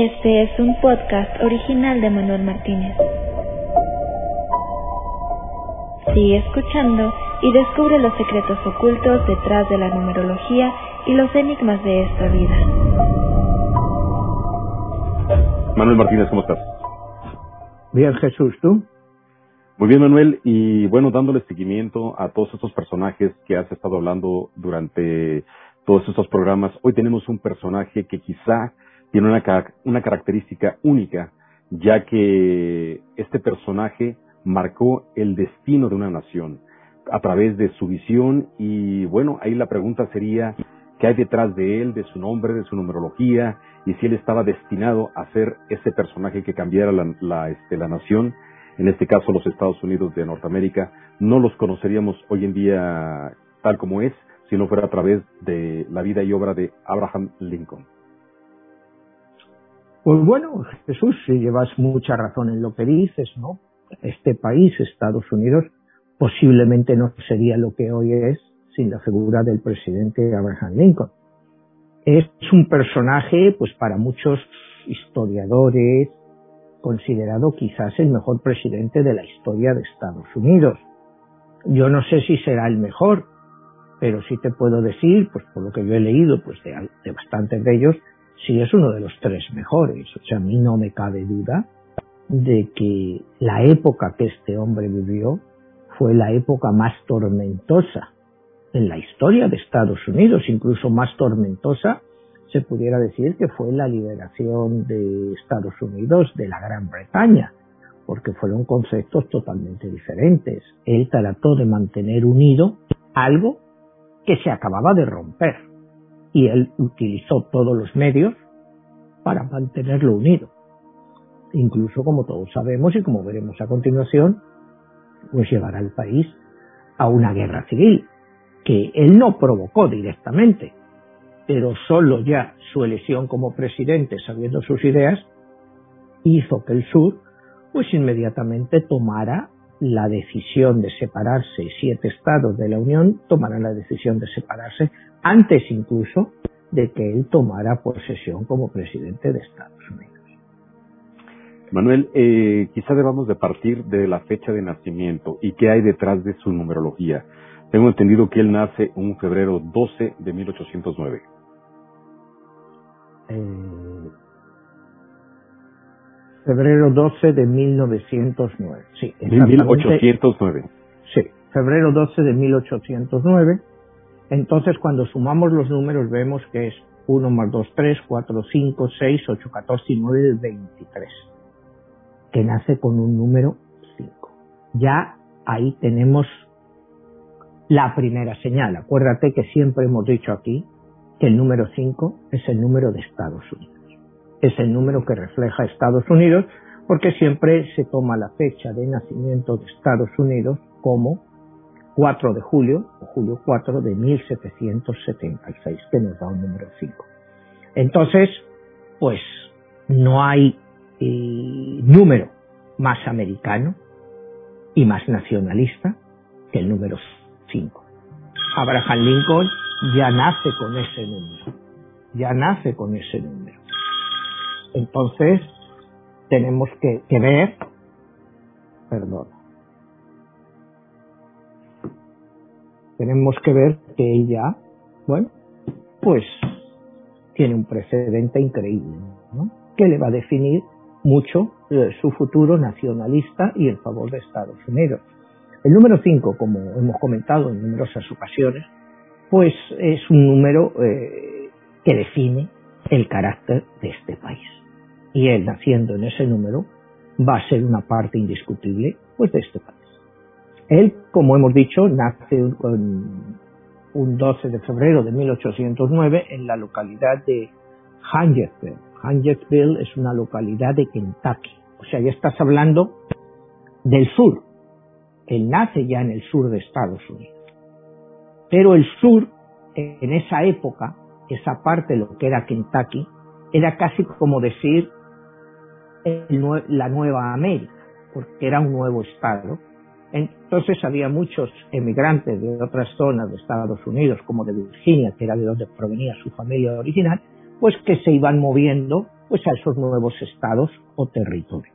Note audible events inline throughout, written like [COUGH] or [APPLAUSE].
Este es un podcast original de Manuel Martínez. Sigue escuchando y descubre los secretos ocultos detrás de la numerología y los enigmas de esta vida. Manuel Martínez, ¿cómo estás? Bien, Jesús, ¿tú? Muy bien, Manuel, y bueno, dándole seguimiento a todos estos personajes que has estado hablando durante todos estos programas, hoy tenemos un personaje que quizá tiene una, una característica única, ya que este personaje marcó el destino de una nación a través de su visión y bueno, ahí la pregunta sería, ¿qué hay detrás de él, de su nombre, de su numerología y si él estaba destinado a ser ese personaje que cambiara la, la, este, la nación? En este caso los Estados Unidos de Norteamérica, no los conoceríamos hoy en día tal como es, si no fuera a través de la vida y obra de Abraham Lincoln. Pues bueno, Jesús, si llevas mucha razón en lo que dices, ¿no? Este país, Estados Unidos, posiblemente no sería lo que hoy es sin la figura del presidente Abraham Lincoln. Es un personaje, pues para muchos historiadores, considerado quizás el mejor presidente de la historia de Estados Unidos. Yo no sé si será el mejor, pero sí te puedo decir, pues por lo que yo he leído, pues de, de bastantes de ellos, sí es uno de los tres mejores. O sea, a mí no me cabe duda de que la época que este hombre vivió fue la época más tormentosa en la historia de Estados Unidos, incluso más tormentosa se pudiera decir que fue la liberación de Estados Unidos de la Gran Bretaña, porque fueron conceptos totalmente diferentes. Él trató de mantener unido algo que se acababa de romper y él utilizó todos los medios para mantenerlo unido. Incluso, como todos sabemos y como veremos a continuación, pues llevará al país a una guerra civil, que él no provocó directamente, pero solo ya su elección como presidente, sabiendo sus ideas, hizo que el sur, pues inmediatamente tomara la decisión de separarse, siete estados de la Unión tomaran la decisión de separarse antes incluso de que él tomara posesión como presidente de Estados Unidos. Manuel, eh, quizá debamos de partir de la fecha de nacimiento y qué hay detrás de su numerología. Tengo entendido que él nace un febrero 12 de 1809. Eh, febrero 12 de 1909. Sí, 1809. Sí, febrero 12 de 1809. Entonces, cuando sumamos los números, vemos que es 1 más 2, 3, 4, 5, 6, 8, 14 y 9, 23. Que nace con un número 5. Ya ahí tenemos la primera señal. Acuérdate que siempre hemos dicho aquí que el número 5 es el número de Estados Unidos. Es el número que refleja Estados Unidos porque siempre se toma la fecha de nacimiento de Estados Unidos como 4 de julio, o julio 4 de 1776, que nos da un número 5. Entonces, pues no hay eh, número más americano y más nacionalista que el número 5. Abraham Lincoln ya nace con ese número, ya nace con ese número. Entonces, tenemos que, ver, perdón, tenemos que ver que ella, bueno, pues tiene un precedente increíble, ¿no? Que le va a definir mucho eh, su futuro nacionalista y el favor de Estados Unidos. El número 5, como hemos comentado en numerosas ocasiones, pues es un número eh, que define el carácter de este país. Y él, naciendo en ese número, va a ser una parte indiscutible pues, de este país. Él, como hemos dicho, nace un, un 12 de febrero de 1809 en la localidad de Hungersville. Hungersville es una localidad de Kentucky. O sea, ya estás hablando del sur. Él nace ya en el sur de Estados Unidos. Pero el sur, en esa época, esa parte lo que era Kentucky, era casi como decir la Nueva América, porque era un nuevo estado entonces había muchos emigrantes de otras zonas de Estados Unidos, como de Virginia, que era de donde provenía su familia original, pues que se iban moviendo pues a esos nuevos estados o territorios.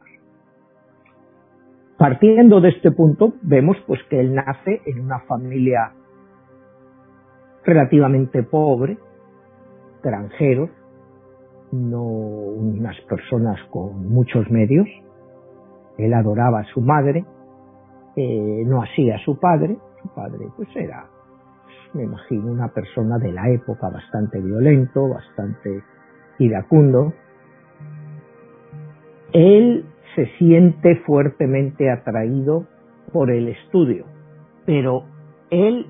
Partiendo de este punto, vemos pues que él nace en una familia relativamente pobre, extranjeros, no unas personas con muchos medios. Él adoraba a su madre, eh, no hacía a su padre. Su padre pues era, me imagino, una persona de la época bastante violento, bastante iracundo. Él se siente fuertemente atraído por el estudio, pero él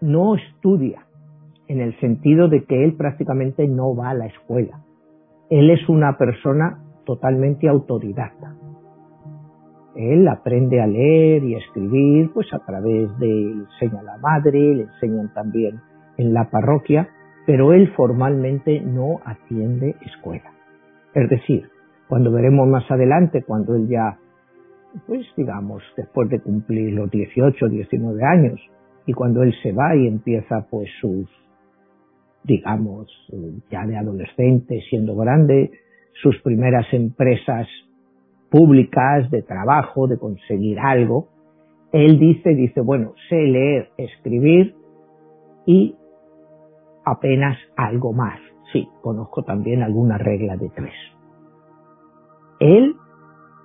no estudia en el sentido de que él prácticamente no va a la escuela. Él es una persona totalmente autodidacta. Él aprende a leer y a escribir, pues a través de, enseña la madre, le enseñan también en la parroquia, pero él formalmente no atiende escuela. Es decir, cuando veremos más adelante, cuando él ya, pues digamos, después de cumplir los 18, 19 años, y cuando él se va y empieza pues sus, digamos, ya de adolescente, siendo grande, sus primeras empresas públicas de trabajo, de conseguir algo, él dice, dice, bueno, sé leer, escribir y apenas algo más. Sí, conozco también alguna regla de tres. Él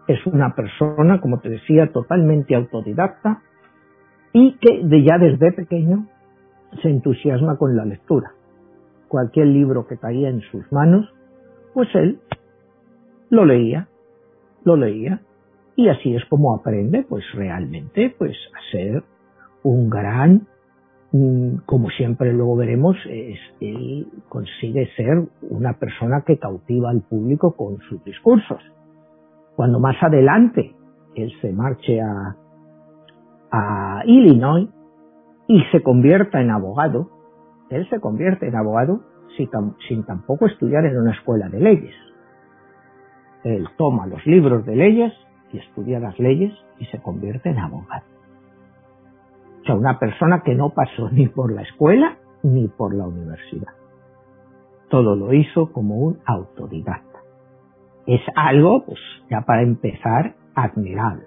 es una persona, como te decía, totalmente autodidacta y que de ya desde pequeño se entusiasma con la lectura. Cualquier libro que caía en sus manos, pues él lo leía, lo leía y así es como aprende pues realmente pues a ser un gran mm, como siempre luego veremos es, él consigue ser una persona que cautiva al público con sus discursos. Cuando más adelante él se marche a, a Illinois y se convierta en abogado, él se convierte en abogado sin, tampoco estudiar en una escuela de leyes. Él toma los libros de leyes y estudia las leyes y se convierte en abogado. O sea, una persona que no pasó ni por la escuela ni por la universidad. Todo lo hizo como un autodidacta es algo, pues ya para empezar, admirable.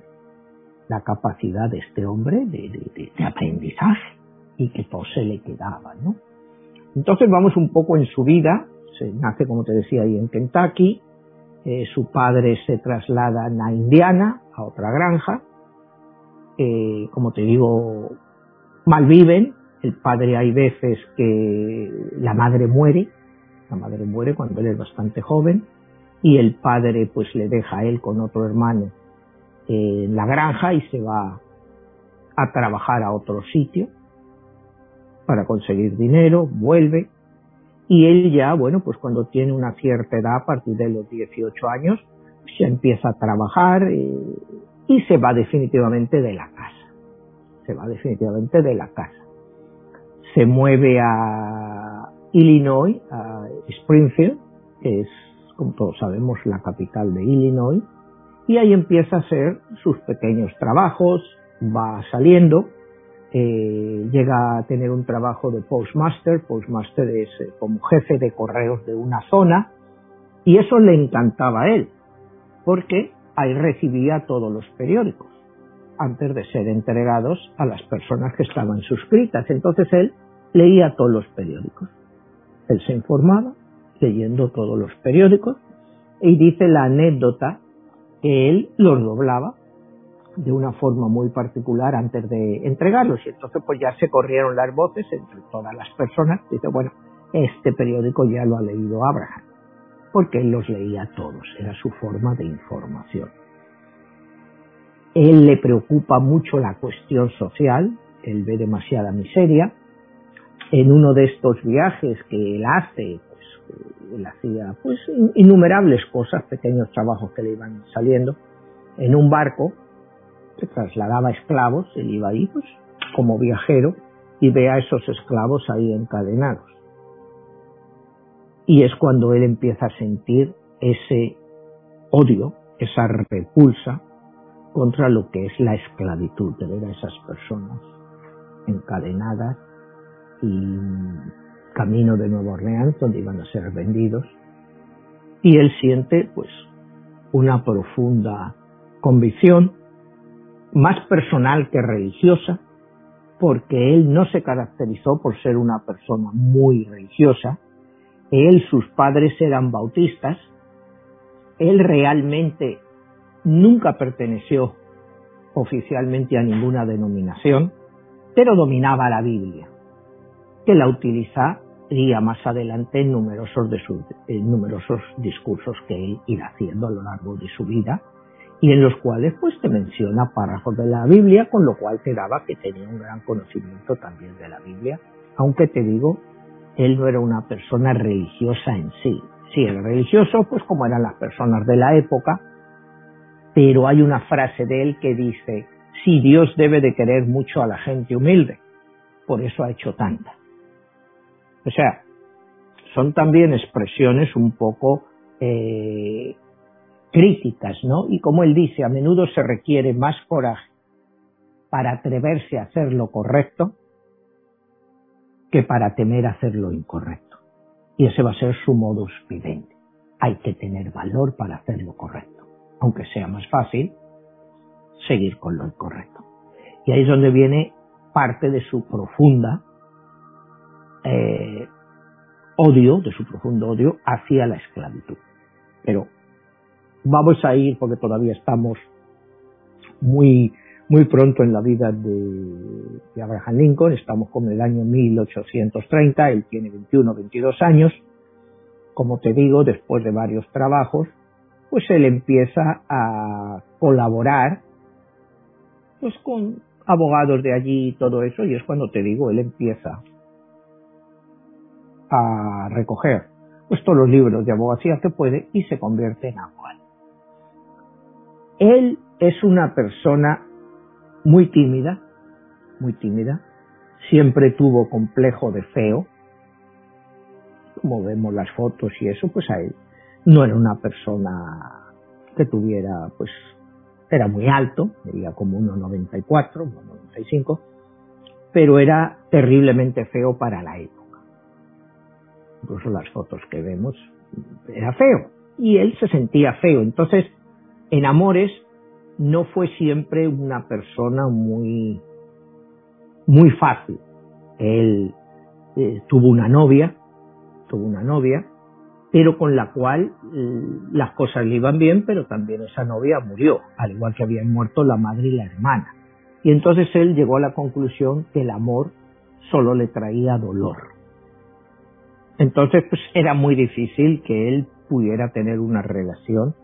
La capacidad de este hombre de, aprendizaje y que todo se le quedaba, ¿no? Entonces vamos un poco en su vida. Se nace, como te decía, ahí en Kentucky. Eh, su padre se traslada a Indiana, a otra granja. Eh, como te digo, malviven. El padre hay veces que la madre muere. La madre muere cuando él es bastante joven y el padre pues le deja a él con otro hermano en la granja y se va a trabajar a otro sitio para conseguir dinero, vuelve y él ya, bueno, pues cuando tiene una cierta edad, a partir de los 18 años, se empieza a trabajar eh, y se va definitivamente de la casa. Se va definitivamente de la casa. Se mueve a Illinois, a Springfield, que es como todos sabemos, la capital de Illinois, y ahí empieza a hacer sus pequeños trabajos, va saliendo, eh, llega a tener un trabajo de postmaster, postmaster es eh, como jefe de correos de una zona, y eso le encantaba a él, porque ahí recibía todos los periódicos, antes de ser entregados a las personas que estaban suscritas. Entonces él leía todos los periódicos. Él se informaba, leyendo todos los periódicos y dice la anécdota que él los doblaba de una forma muy particular antes de entregarlos y entonces pues ya se corrieron las voces entre todas las personas. Dice bueno este periódico ya lo ha leído Abraham porque él los leía todos. Era su forma de información. Él le preocupa mucho la cuestión social. Él ve demasiada miseria. En uno de estos viajes que él hace él hacía pues innumerables cosas, pequeños trabajos que le iban saliendo. En un barco se trasladaba esclavos, él iba ahí pues como viajero y ve a esos esclavos ahí encadenados. Y es cuando él empieza a sentir ese odio, esa repulsa contra lo que es la esclavitud, de ver a esas personas encadenadas y camino de Nueva Orleans, donde iban a ser vendidos. Y él siente pues una profunda convicción, más personal que religiosa, porque él no se caracterizó por ser una persona muy religiosa, él, sus padres eran bautistas, él realmente nunca perteneció oficialmente a ninguna denominación, pero dominaba la Biblia, que la utilizaría más adelante en numerosos, de sus, discursos que él irá haciendo a lo largo de su vida y en los cuales pues te menciona párrafos de la Biblia, con lo cual te daba que tenía un gran conocimiento también de la Biblia, aunque te digo, él no era una persona religiosa en sí. Sí, era religioso, pues como eran las personas de la época, pero hay una frase de él que dice, sí, Dios debe de querer mucho a la gente humilde, por eso ha hecho tanta. O sea, son también expresiones un poco eh, críticas, ¿no? Y como él dice, a menudo se requiere más coraje para atreverse a hacer lo correcto que para temer hacer lo incorrecto. Y ese va a ser su modus vivendi. Hay que tener valor para hacer lo correcto, aunque sea más fácil seguir con lo incorrecto. Y ahí es donde viene parte de su profunda eh, odio, de su profundo odio hacia la esclavitud. Pero vamos a ir, porque todavía estamos muy, muy pronto en la vida de, Abraham Lincoln, estamos con el año 1830, él tiene 21, 22 años, como te digo, después de varios trabajos, pues él empieza a colaborar pues con abogados de allí y todo eso, y es cuando te digo, él empieza a recoger pues todos los libros de abogacía que puede y se convierte en abogado. Él es una persona muy tímida, muy tímida, siempre tuvo complejo de feo, como vemos las fotos y eso, pues a él no era una persona que tuviera, pues, era muy alto, medía como 1,94, 1,95, pero era terriblemente feo para la época. Incluso las fotos que vemos, era feo. Y él se sentía feo. Entonces, en Amores no fue siempre una persona muy, muy fácil. Él eh, tuvo una novia, tuvo una novia, pero con la cual eh, las cosas le iban bien, pero también esa novia murió, al igual que habían muerto la madre y la hermana. Y entonces él llegó a la conclusión que el amor solo le traía dolor. Entonces, pues era muy difícil que él pudiera tener una relación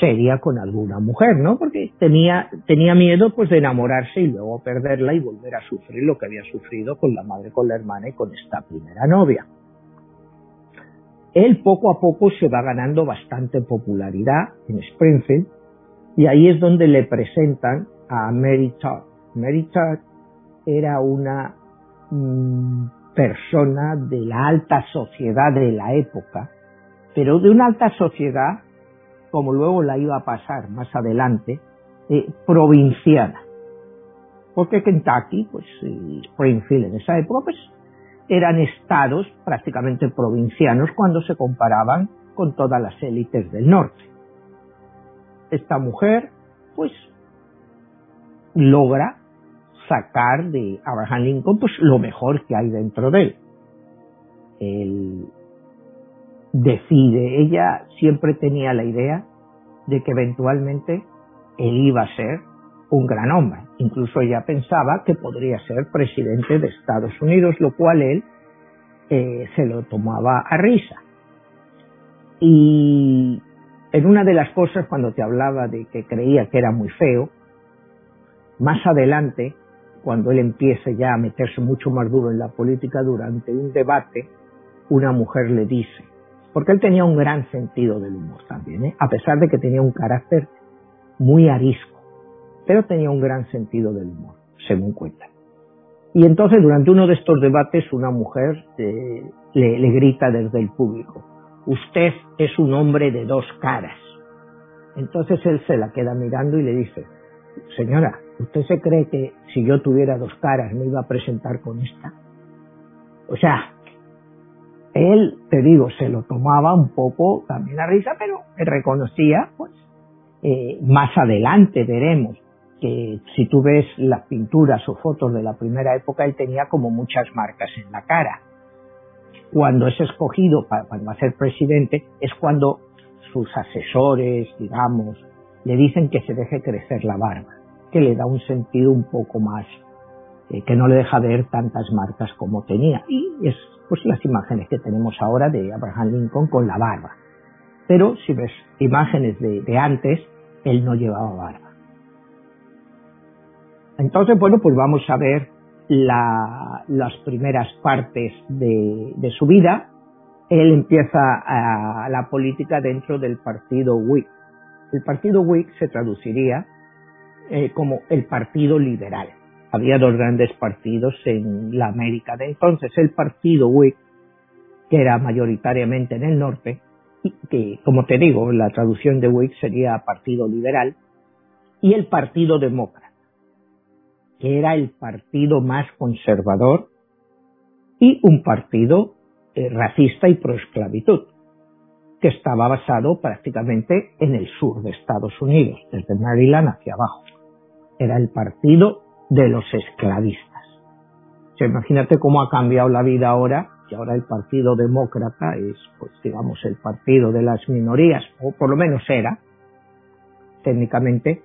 seria con alguna mujer, ¿no? Porque tenía, tenía miedo pues de enamorarse y luego perderla y volver a sufrir lo que había sufrido con la madre, con la hermana y con esta primera novia. Él poco a poco se va ganando bastante popularidad en Springfield y ahí es donde le presentan a Mary Todd. Mary Todd era una mm, persona de la alta sociedad de la época, pero de una alta sociedad como luego la iba a pasar más adelante, eh, provinciana. Porque Kentucky, pues Springfield en esa época, pues eran estados prácticamente provincianos cuando se comparaban con todas las élites del norte. Esta mujer, pues, logra sacar de Abraham Lincoln pues lo mejor que hay dentro de él. El, decide. Ella siempre tenía la idea de que eventualmente él iba a ser un gran hombre. Incluso ella pensaba que podría ser presidente de Estados Unidos, lo cual él eh, se lo tomaba a risa. Y en una de las cosas, cuando te hablaba de que creía que era muy feo, más adelante, cuando él empiece ya a meterse mucho más duro en la política durante un debate, una mujer le dice, porque él tenía un gran sentido del humor también, ¿eh? a pesar de que tenía un carácter muy arisco, pero tenía un gran sentido del humor, según cuenta. Y entonces durante uno de estos debates una mujer eh, le, le grita desde el público, usted es un hombre de dos caras. Entonces él se la queda mirando y le dice, señora, ¿usted se cree que si yo tuviera dos caras me iba a presentar con esta? O sea, él, te digo, se lo tomaba un poco también a risa, pero reconocía, pues, eh, más adelante veremos que si tú ves las pinturas o fotos de la primera época, él tenía como muchas marcas en la cara. Cuando es escogido para, para ser presidente, es cuando sus asesores, digamos, le dicen que se deje crecer la barba, que le da un sentido un poco más, eh, que no le deja ver tantas marcas como tenía. Y es pues las imágenes que tenemos ahora de Abraham Lincoln con la barba. Pero si ves imágenes de, antes, él no llevaba barba. Entonces, bueno, pues vamos a ver las primeras partes de, su vida. Él empieza a, la política dentro del partido Whig. El partido Whig se traduciría eh, como el partido liberal había dos grandes partidos en la América de entonces, el partido Whig, que era mayoritariamente en el norte, y que, como te digo, la traducción de Whig sería Partido Liberal, y el Partido Demócrata, que era el partido más conservador y un partido eh, racista y proesclavitud, que estaba basado prácticamente en el sur de Estados Unidos, desde Maryland hacia abajo. Era el partido de los esclavistas. O sea, imagínate cómo ha cambiado la vida ahora, que ahora el Partido Demócrata es, pues digamos, el partido de las minorías, o por lo menos era, técnicamente,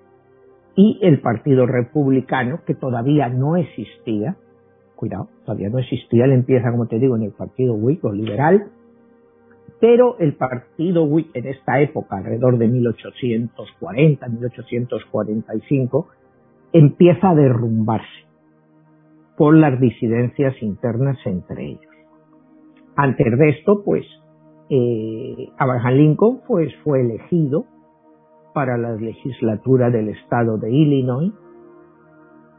y el Partido Republicano, que todavía no existía, cuidado, todavía no existía, él empieza, como te digo, en el Partido Whig o liberal, pero el Partido Whig en esta época, alrededor de 1840, 1845, empieza a derrumbarse por las disidencias internas entre ellos. Antes de esto, pues, eh, Abraham Lincoln pues, fue elegido para la legislatura del estado de Illinois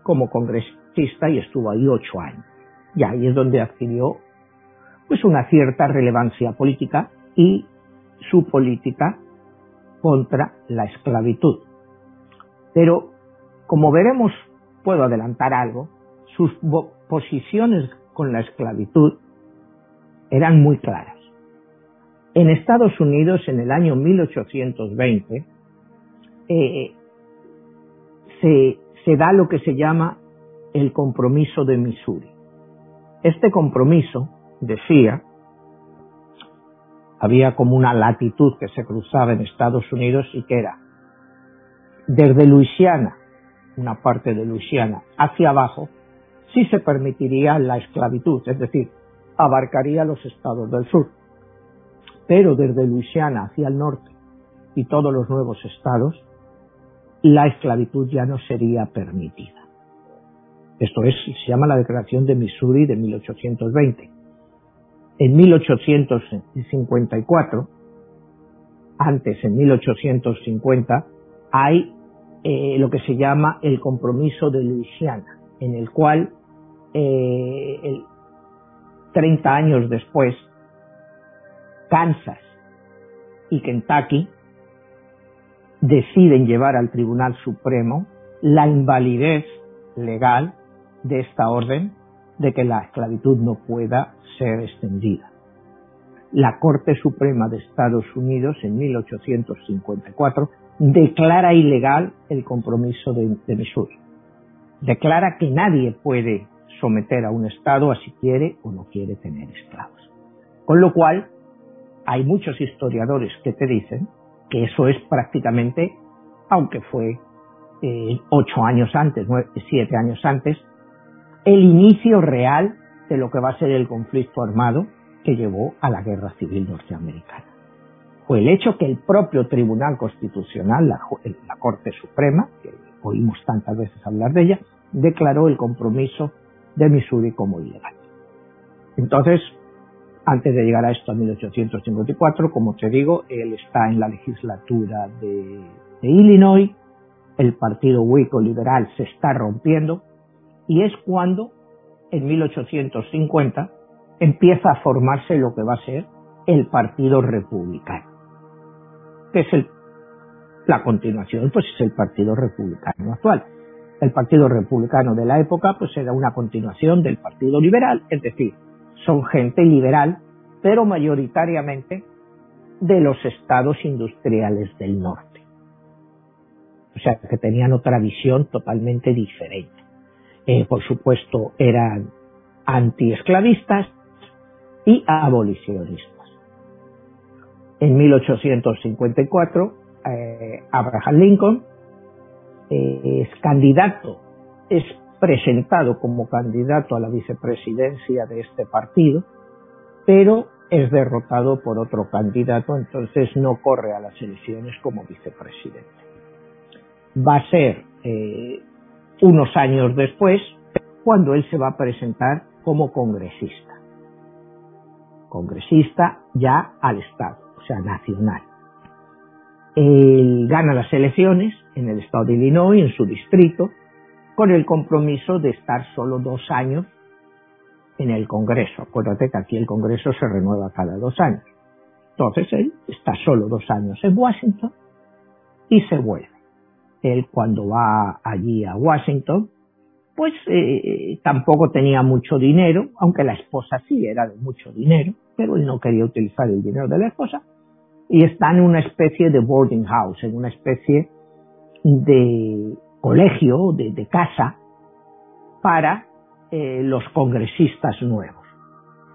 como congresista y estuvo ahí ocho años. Y ahí es donde adquirió pues una cierta relevancia política y su política contra la esclavitud. Pero como veremos, puedo adelantar algo, sus posiciones con la esclavitud eran muy claras. En Estados Unidos, en el año 1820, eh, se, da lo que se llama el compromiso de Missouri. Este compromiso decía, había como una latitud que se cruzaba en Estados Unidos y que era desde Luisiana una parte de Luisiana hacia abajo, sí se permitiría la esclavitud, es decir, abarcaría los estados del sur. Pero desde Luisiana hacia el norte y todos los nuevos estados, la esclavitud ya no sería permitida. Esto es, se llama la Declaración de Missouri de 1820. En 1854, antes en 1850, hay eh, lo que se llama el compromiso de Luisiana, en el cual eh, 30 años después, Kansas y Kentucky deciden llevar al Tribunal Supremo la invalidez legal de esta orden de que la esclavitud no pueda ser extendida. La Corte Suprema de Estados Unidos en 1854 declara ilegal el compromiso de, Missouri. Declara que nadie puede someter a un Estado a si quiere o no quiere tener esclavos. Con lo cual, hay muchos historiadores que te dicen que eso es prácticamente, aunque fue eh, ocho años antes, siete años antes, el inicio real de lo que va a ser el conflicto armado que llevó a la guerra civil norteamericana fue el hecho que el propio Tribunal Constitucional, la, Corte Suprema, que oímos tantas veces hablar de ella, declaró el compromiso de Missouri como ilegal. Entonces, antes de llegar a esto a 1854, como te digo, él está en la legislatura de, de Illinois, el partido Whig liberal se está rompiendo y es cuando, en 1850, empieza a formarse lo que va a ser el Partido Republicano que es la continuación, pues es el Partido Republicano actual. El Partido Republicano de la época, pues era una continuación del Partido Liberal, es decir, son gente liberal pero mayoritariamente de los estados industriales del norte. O sea, que tenían otra visión totalmente diferente. Eh, por supuesto, eran antiesclavistas y abolicionistas. En 1854, eh, Abraham Lincoln eh, es candidato, es presentado como candidato a la vicepresidencia de este partido, pero es derrotado por otro candidato, entonces no corre a las elecciones como vicepresidente. Va a ser eh, unos años después cuando él se va a presentar como congresista. Congresista ya al Estado, sea, nacional. Él gana las elecciones en el estado de Illinois, en su distrito, con el compromiso de estar solo dos años en el Congreso. Acuérdate que aquí el Congreso se renueva cada dos años. Entonces él está solo dos años en Washington y se vuelve. Él cuando va allí a Washington, pues eh, tampoco tenía mucho dinero, aunque la esposa sí era de mucho dinero, pero él no quería utilizar el dinero de la esposa y está en una especie de boarding house, en una especie de colegio, de, casa, para eh, los congresistas nuevos.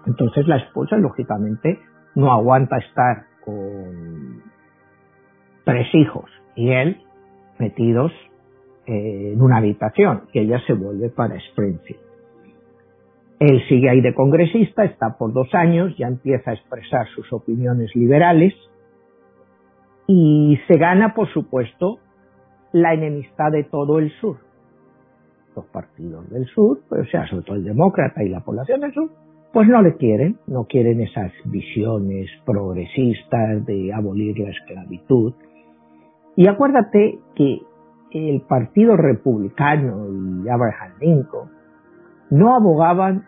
Entonces la esposa, lógicamente, no aguanta estar con tres hijos y él metidos eh, en una habitación y ella se vuelve para Springfield. Él sigue ahí de congresista, está por dos años, ya empieza a expresar sus opiniones liberales y se gana, por supuesto, la enemistad de todo el sur. Los partidos del sur, pues, o sea, sobre todo el demócrata y la población del sur, pues no le quieren, no quieren esas visiones progresistas de abolir la esclavitud. Y acuérdate que el Partido Republicano y Abraham Lincoln no abogaban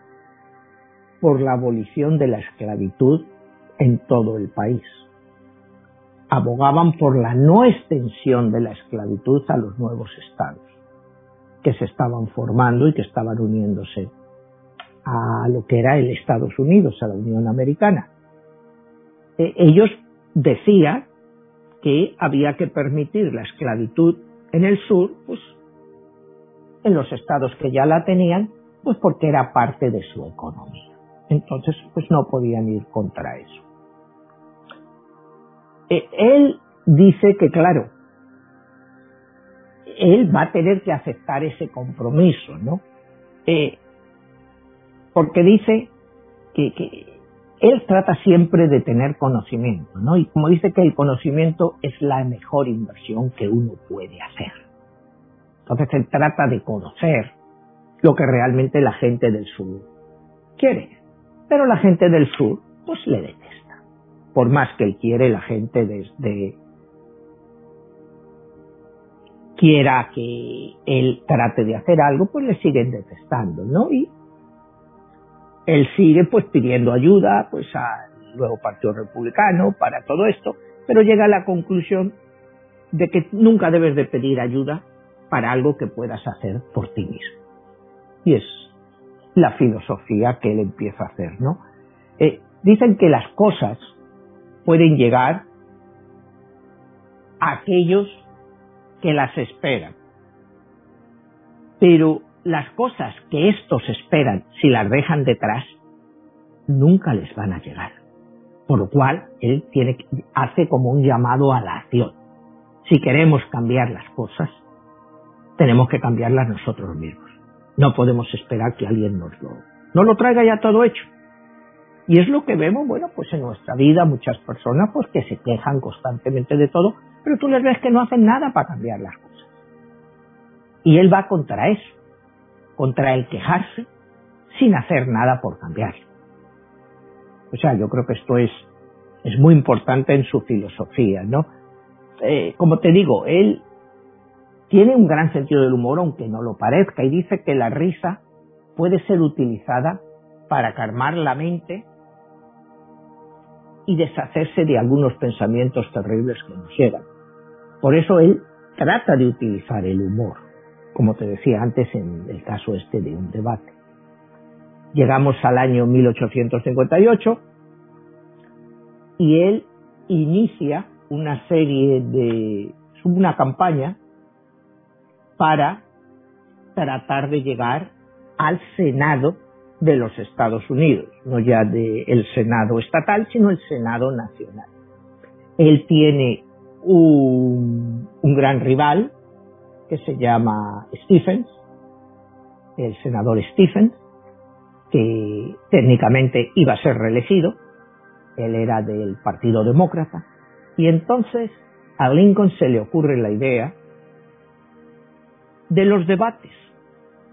por la abolición de la esclavitud en todo el país abogaban por la no extensión de la esclavitud a los nuevos estados que se estaban formando y que estaban uniéndose a lo que era el Estados Unidos, a la Unión Americana. E, ellos decían que había que permitir la esclavitud en el sur, pues en los estados que ya la tenían, pues porque era parte de su economía. Entonces, pues no podían ir contra eso. Eh, él dice que, claro, él va a tener que aceptar ese compromiso, ¿no? Eh, porque dice que, que, él trata siempre de tener conocimiento, ¿no? Y como dice que el conocimiento es la mejor inversión que uno puede hacer. Entonces él trata de conocer lo que realmente la gente del sur quiere. Pero la gente del sur, pues le detesta por más que él quiere, la gente desde quiera que él trate de hacer algo, pues le siguen detestando, ¿no? Y él sigue pues pidiendo ayuda pues al nuevo Partido Republicano para todo esto, pero llega a la conclusión de que nunca debes de pedir ayuda para algo que puedas hacer por ti mismo. Y es la filosofía que él empieza a hacer, ¿no? Eh, dicen que las cosas pueden llegar a aquellos que las esperan. Pero las cosas que estos esperan, si las dejan detrás, nunca les van a llegar. Por lo cual, él tiene, hace como un llamado a la acción. Si queremos cambiar las cosas, tenemos que cambiarlas nosotros mismos. No podemos esperar que alguien nos lo, no lo traiga ya todo hecho. Y es lo que vemos, bueno, pues en nuestra vida muchas personas pues que se quejan constantemente de todo, pero tú les ves que no hacen nada para cambiar las cosas. Y él va contra eso, contra el quejarse sin hacer nada por cambiarlo. O sea, yo creo que esto es, es muy importante en su filosofía, ¿no? Eh, como te digo, él tiene un gran sentido del humor, aunque no lo parezca, y dice que la risa puede ser utilizada para calmar la mente y deshacerse de algunos pensamientos terribles que nos llegan. Por eso él trata de utilizar el humor, como te decía antes en el caso este de un debate. Llegamos al año 1858 y él inicia una serie de, una campaña para tratar de llegar al Senado de los Estados Unidos, no ya del Senado estatal, sino el Senado nacional. Él tiene un, un gran rival que se llama Stephens, el senador Stephens, que técnicamente iba a ser reelegido, él era del Partido Demócrata, y entonces a Lincoln se le ocurre la idea de los debates.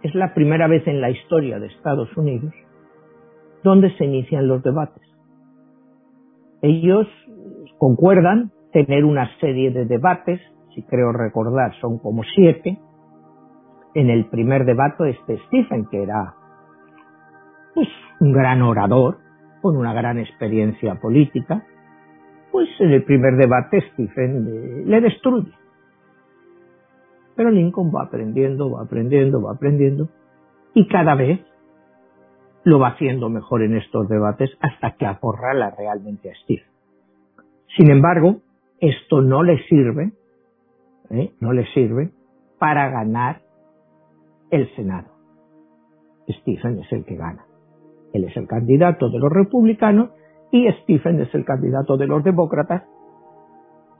Es la primera vez en la historia de Estados Unidos donde se inician los debates. Ellos concuerdan tener una serie de debates, si creo recordar son como siete. En el primer debate este Stephen, que era pues, un gran orador, con una gran experiencia política, pues en el primer debate Stephen le destruye. Pero Lincoln va aprendiendo, va aprendiendo, va aprendiendo, y cada vez lo va haciendo mejor en estos debates hasta que acorrala realmente a Steve. Sin embargo, esto no le sirve, ¿eh? no le sirve para ganar el Senado. Stephen es el que gana. Él es el candidato de los republicanos y Stephen es el candidato de los demócratas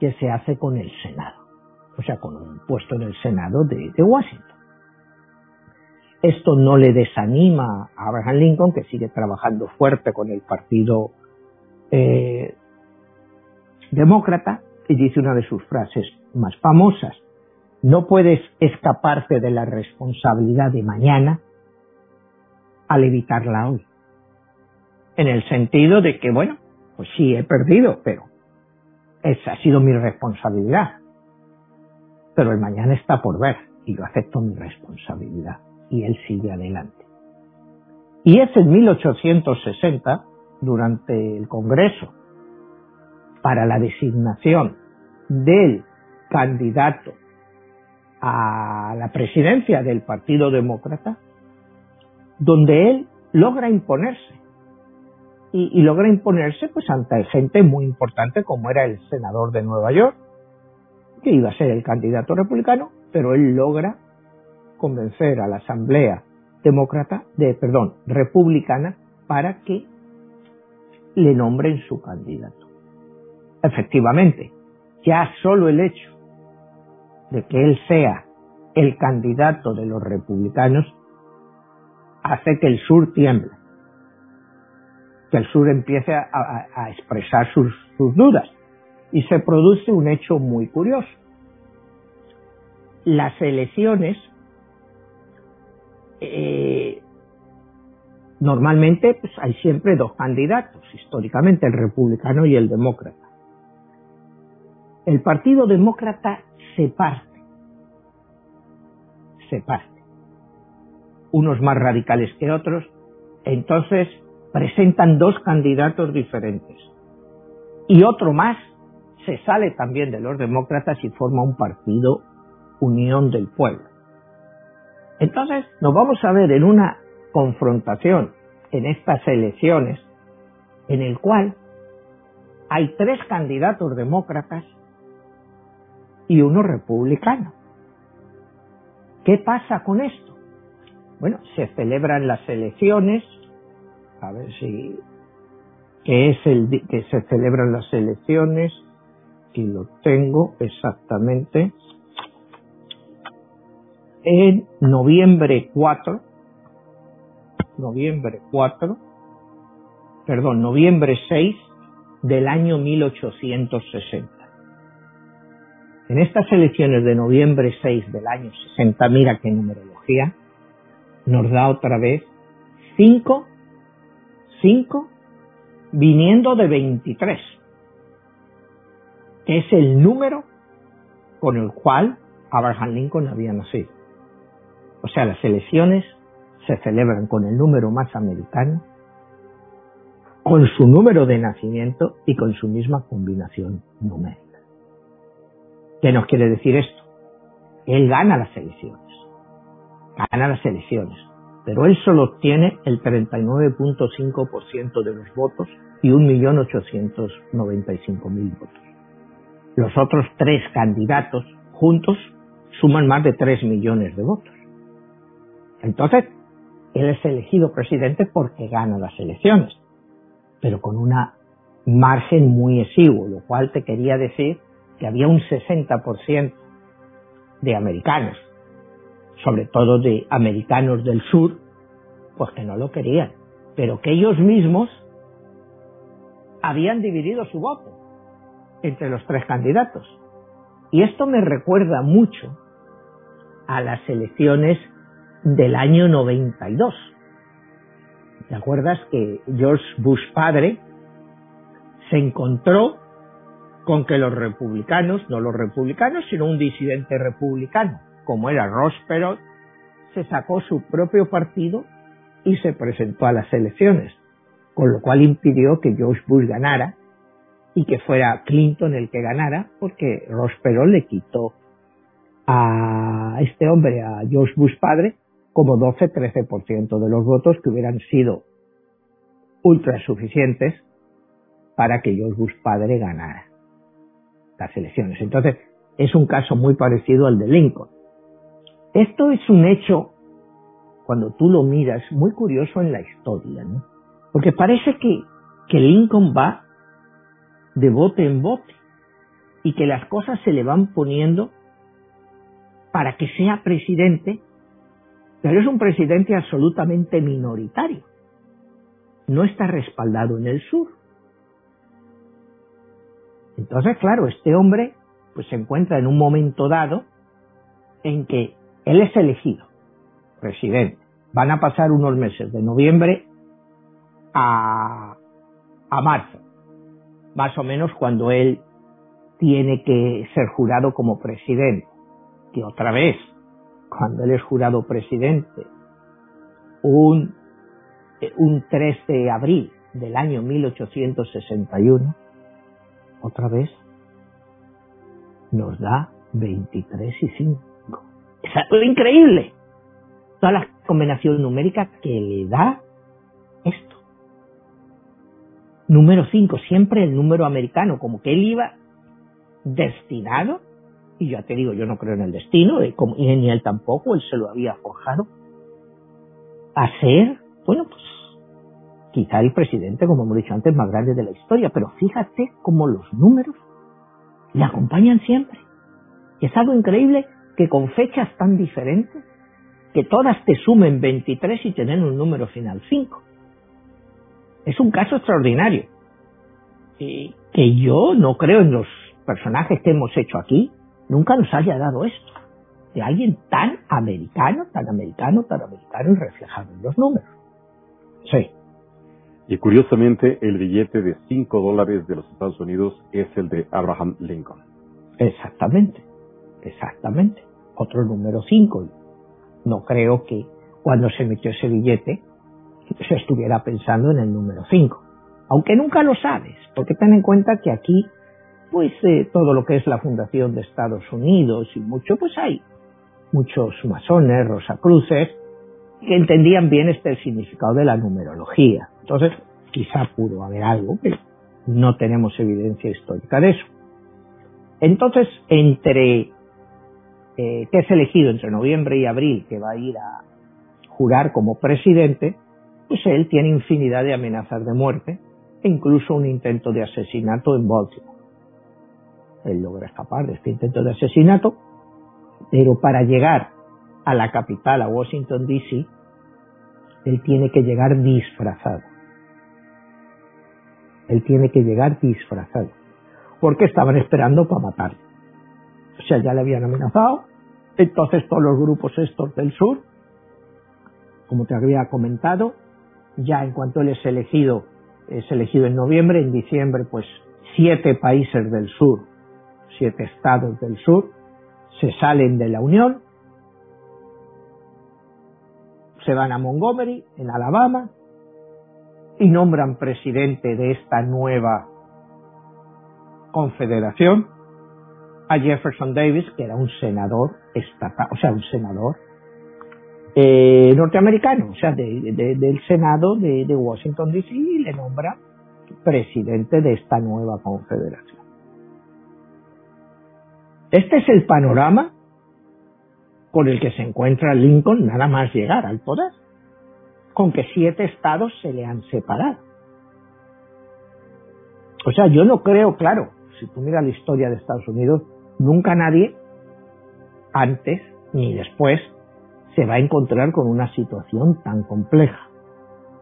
que se hace con el Senado, o sea, con un puesto en el Senado de, Washington. Esto no le desanima a Abraham Lincoln, que sigue trabajando fuerte con el partido eh, demócrata, y dice una de sus frases más famosas, no puedes escaparte de la responsabilidad de mañana al evitarla hoy en el sentido de que, bueno, pues sí, he perdido, pero esa ha sido mi responsabilidad. Pero el mañana está por ver y yo acepto mi responsabilidad. Y él sigue adelante. Y es en 1860, durante el Congreso, para la designación del candidato a la presidencia del Partido Demócrata, donde él logra imponerse y, logra imponerse pues ante gente muy importante como era el senador de Nueva York, que iba a ser el candidato republicano, pero él logra convencer a la Asamblea Demócrata, de, perdón, republicana, para que le nombren su candidato. Efectivamente, ya solo el hecho de que él sea el candidato de los republicanos hace que el sur tiemble que el sur empiece a, expresar sus, dudas. Y se produce un hecho muy curioso. Las elecciones eh, normalmente pues, hay siempre dos candidatos, históricamente el republicano y el demócrata. El Partido Demócrata se parte, se parte, unos más radicales que otros, entonces presentan dos candidatos diferentes. Y otro más se sale también de los demócratas y forma un partido Unión del Pueblo. Entonces nos vamos a ver en una confrontación en estas elecciones en el cual hay tres candidatos demócratas y uno republicano. ¿Qué pasa con esto? Bueno, se celebran las elecciones a ver si que es el que se celebran las elecciones y lo tengo exactamente en noviembre 4 noviembre 4 perdón noviembre 6 del año 1860 en estas elecciones de noviembre 6 del año 60 mira qué numerología nos da otra vez 5 5 viniendo de 23, que es el número con el cual Abraham Lincoln había nacido. O sea, las elecciones se celebran con el número más americano, con su número de nacimiento y con su misma combinación numérica. ¿Qué nos quiere decir esto? Él gana las elecciones. Gana las elecciones. pero él solo obtiene el 39.5% de los votos y 1.895.000 votos. Los otros tres candidatos juntos suman más de 3 millones de votos. Entonces, él es elegido presidente porque gana las elecciones, pero con una margen muy exiguo, lo cual te quería decir que había un 60% de americanos sobre todo de americanos del sur, pues que no lo querían, pero que ellos mismos habían dividido su voto entre los tres candidatos. Y esto me recuerda mucho a las elecciones del año 92. ¿Te acuerdas que George Bush padre se encontró con que los republicanos, no los republicanos, sino un disidente republicano, como era Ross Perot, se sacó su propio partido y se presentó a las elecciones, con lo cual impidió que George Bush ganara y que fuera Clinton el que ganara, porque Ross Perot le quitó a este hombre, a George Bush padre, como 12-13% de los votos que hubieran sido ultra suficientes para que George Bush padre ganara las elecciones. Entonces, es un caso muy parecido al de Lincoln. Esto es un hecho, cuando tú lo miras, muy curioso en la historia, ¿no? Porque parece que, que Lincoln va de bote en bote y que las cosas se le van poniendo para que sea presidente, pero es un presidente absolutamente minoritario. No está respaldado en el sur. Entonces, claro, este hombre pues se encuentra en un momento dado en que él es elegido presidente. Van a pasar unos meses, de noviembre a, a marzo, más o menos cuando él tiene que ser jurado como presidente. Que otra vez, cuando él es jurado presidente, un, un 3 de abril del año 1861, otra vez nos da 23 y 5. Es increíble. Toda la combinación numérica que le da Número 5, siempre el número americano, como que él iba destinado, y ya te digo, yo no creo en el destino, y ni él tampoco, él se lo había forjado, a ser, bueno, pues quizá el presidente, como hemos dicho antes, más grande de la historia, pero fíjate cómo los números le acompañan siempre. Es algo increíble que con fechas tan diferentes, que todas te sumen 23 y tener un número final 5. Es un caso extraordinario. Y que yo no creo en los personajes que hemos hecho aquí, nunca nos haya dado esto. De alguien tan americano, tan americano, tan americano y reflejado en los números. Sí. Y curiosamente, el billete de 5 dólares de los Estados Unidos es el de Abraham Lincoln. Exactamente, exactamente otro número 5. No creo que cuando se emitió ese billete se estuviera pensando en el número 5. Aunque nunca lo sabes, porque ten en cuenta que aquí, pues eh, todo lo que es la fundación de Estados Unidos y mucho, pues hay muchos masones, rosacruces, que entendían bien este significado de la numerología. Entonces, quizá pudo haber algo, pero no tenemos evidencia histórica de eso. Entonces, entre eh, que es elegido entre noviembre y abril, que va a ir a jurar como presidente, pues él tiene infinidad de amenazas de muerte e incluso un intento de asesinato en Baltimore. Él logra escapar de este intento de asesinato, pero para llegar a la capital, a Washington, D.C., él tiene que llegar disfrazado. Él tiene que llegar disfrazado, porque estaban esperando para matarlo. O sea, ya le habían amenazado, entonces todos los grupos estos del sur, como te había comentado, ya en cuanto él es elegido, es elegido en noviembre, en diciembre pues siete países del sur, siete estados del sur, se salen de la Unión, se van a Montgomery, en Alabama, y nombran presidente de esta nueva confederación a Jefferson Davis, que era un senador estatal, o sea, un senador eh, norteamericano, o sea, del Senado de, de Washington DC y le nombra presidente de esta nueva confederación. Este es el panorama con el que se encuentra Lincoln nada más llegar al poder, con que siete estados se le han separado. O sea, yo no creo, claro, si tú miras la historia de Estados Unidos, nunca nadie, antes ni después, se va a encontrar con una situación tan compleja.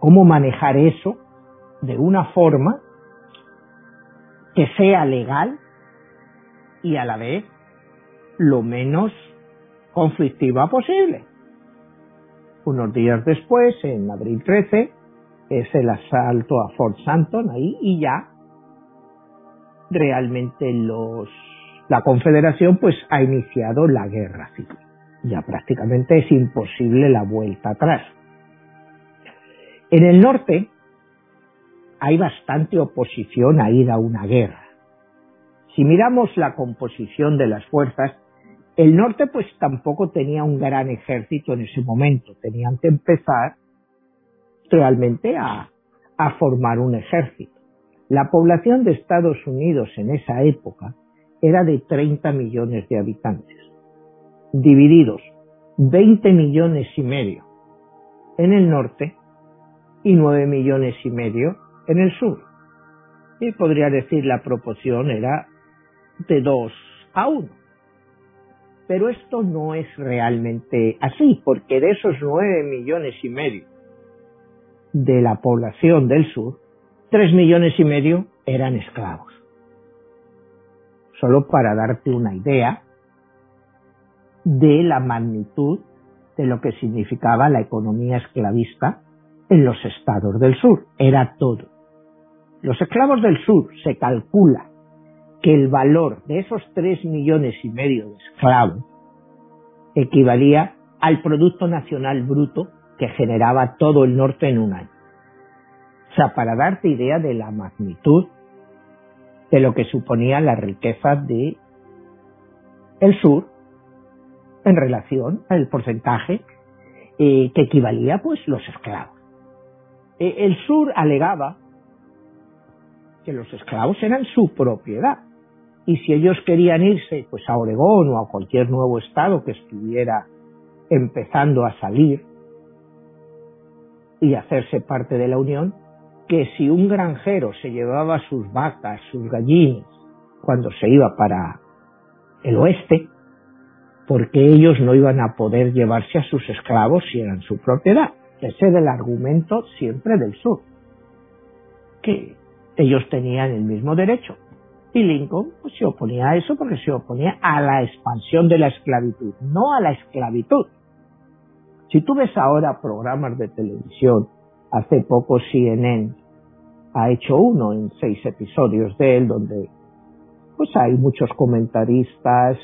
¿Cómo manejar eso de una forma que sea legal y a la vez lo menos conflictiva posible? Unos días después, en abril 13, es el asalto a Fort Santon ahí y ya realmente los la Confederación pues ha iniciado la guerra civil. Ya prácticamente es imposible la vuelta atrás. En el norte hay bastante oposición a ir a una guerra. Si miramos la composición de las fuerzas, el norte pues tampoco tenía un gran ejército en ese momento. Tenían que empezar realmente a, a formar un ejército. La población de Estados Unidos en esa época era de 30 millones de habitantes, divididos 20 millones y medio en el norte y 9 millones y medio en el sur. Y podría decir la proporción era de 2 a 1. Pero esto no es realmente así, porque de esos 9 millones y medio de la población del sur, tres millones y medio eran esclavos. Solo para darte una idea de la magnitud de lo que significaba la economía esclavista en los estados del sur. Era todo. Los esclavos del sur se calcula que el valor de esos tres millones y medio de esclavos equivalía al Producto Nacional Bruto que generaba todo el norte en un año. O sea, para darte idea de la magnitud de lo que suponía la riqueza de el sur en relación al porcentaje eh, que equivalía pues los esclavos. Eh, el sur alegaba que los esclavos eran su propiedad y si ellos querían irse pues a Oregón o a cualquier nuevo estado que estuviera empezando a salir y hacerse parte de la Unión, que si un granjero se llevaba sus vacas, sus gallinas, cuando se iba para el oeste, porque ellos no iban a poder llevarse a sus esclavos si eran su propiedad. Ese era el argumento siempre del sur, que ellos tenían el mismo derecho. Y Lincoln pues, se oponía a eso porque se oponía a la expansión de la esclavitud, no a la esclavitud. Si tú ves ahora programas de televisión Hace poco CNN ha hecho uno en seis episodios de él donde pues hay muchos comentaristas,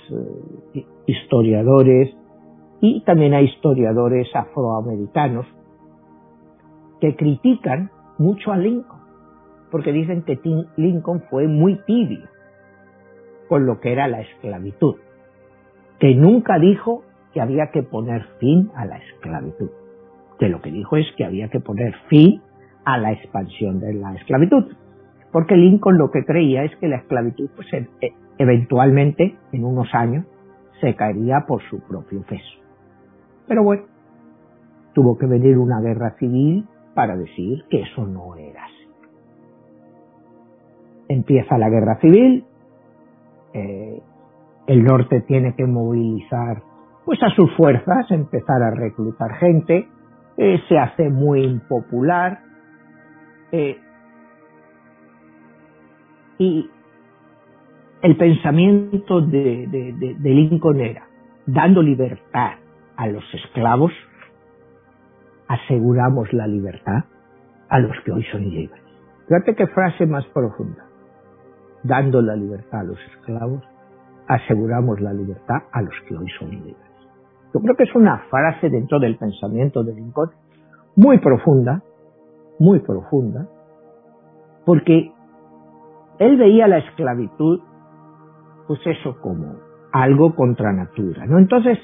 eh, historiadores y también hay historiadores afroamericanos que critican mucho a Lincoln porque dicen que Lincoln fue muy tibio con lo que era la esclavitud, que nunca dijo que había que poner fin a la esclavitud que lo que dijo es que había que poner fin a la expansión de la esclavitud. Porque Lincoln lo que creía es que la esclavitud, pues e, eventualmente, en unos años, se caería por su propio peso. Pero bueno, tuvo que venir una guerra civil para decir que eso no era así. Empieza la guerra civil, eh, el norte tiene que movilizar pues a sus fuerzas, empezar a reclutar gente, eh, se hace muy impopular eh, y el pensamiento de, Lincoln era, dando libertad a los esclavos, aseguramos la libertad a los que hoy son libres. Fíjate qué frase más profunda. Dando la libertad a los esclavos, aseguramos la libertad a los que hoy son libres. Yo creo que es una frase dentro del pensamiento de Lincoln muy profunda, muy profunda, porque él veía la esclavitud, pues eso como algo contra natura, ¿no? Entonces,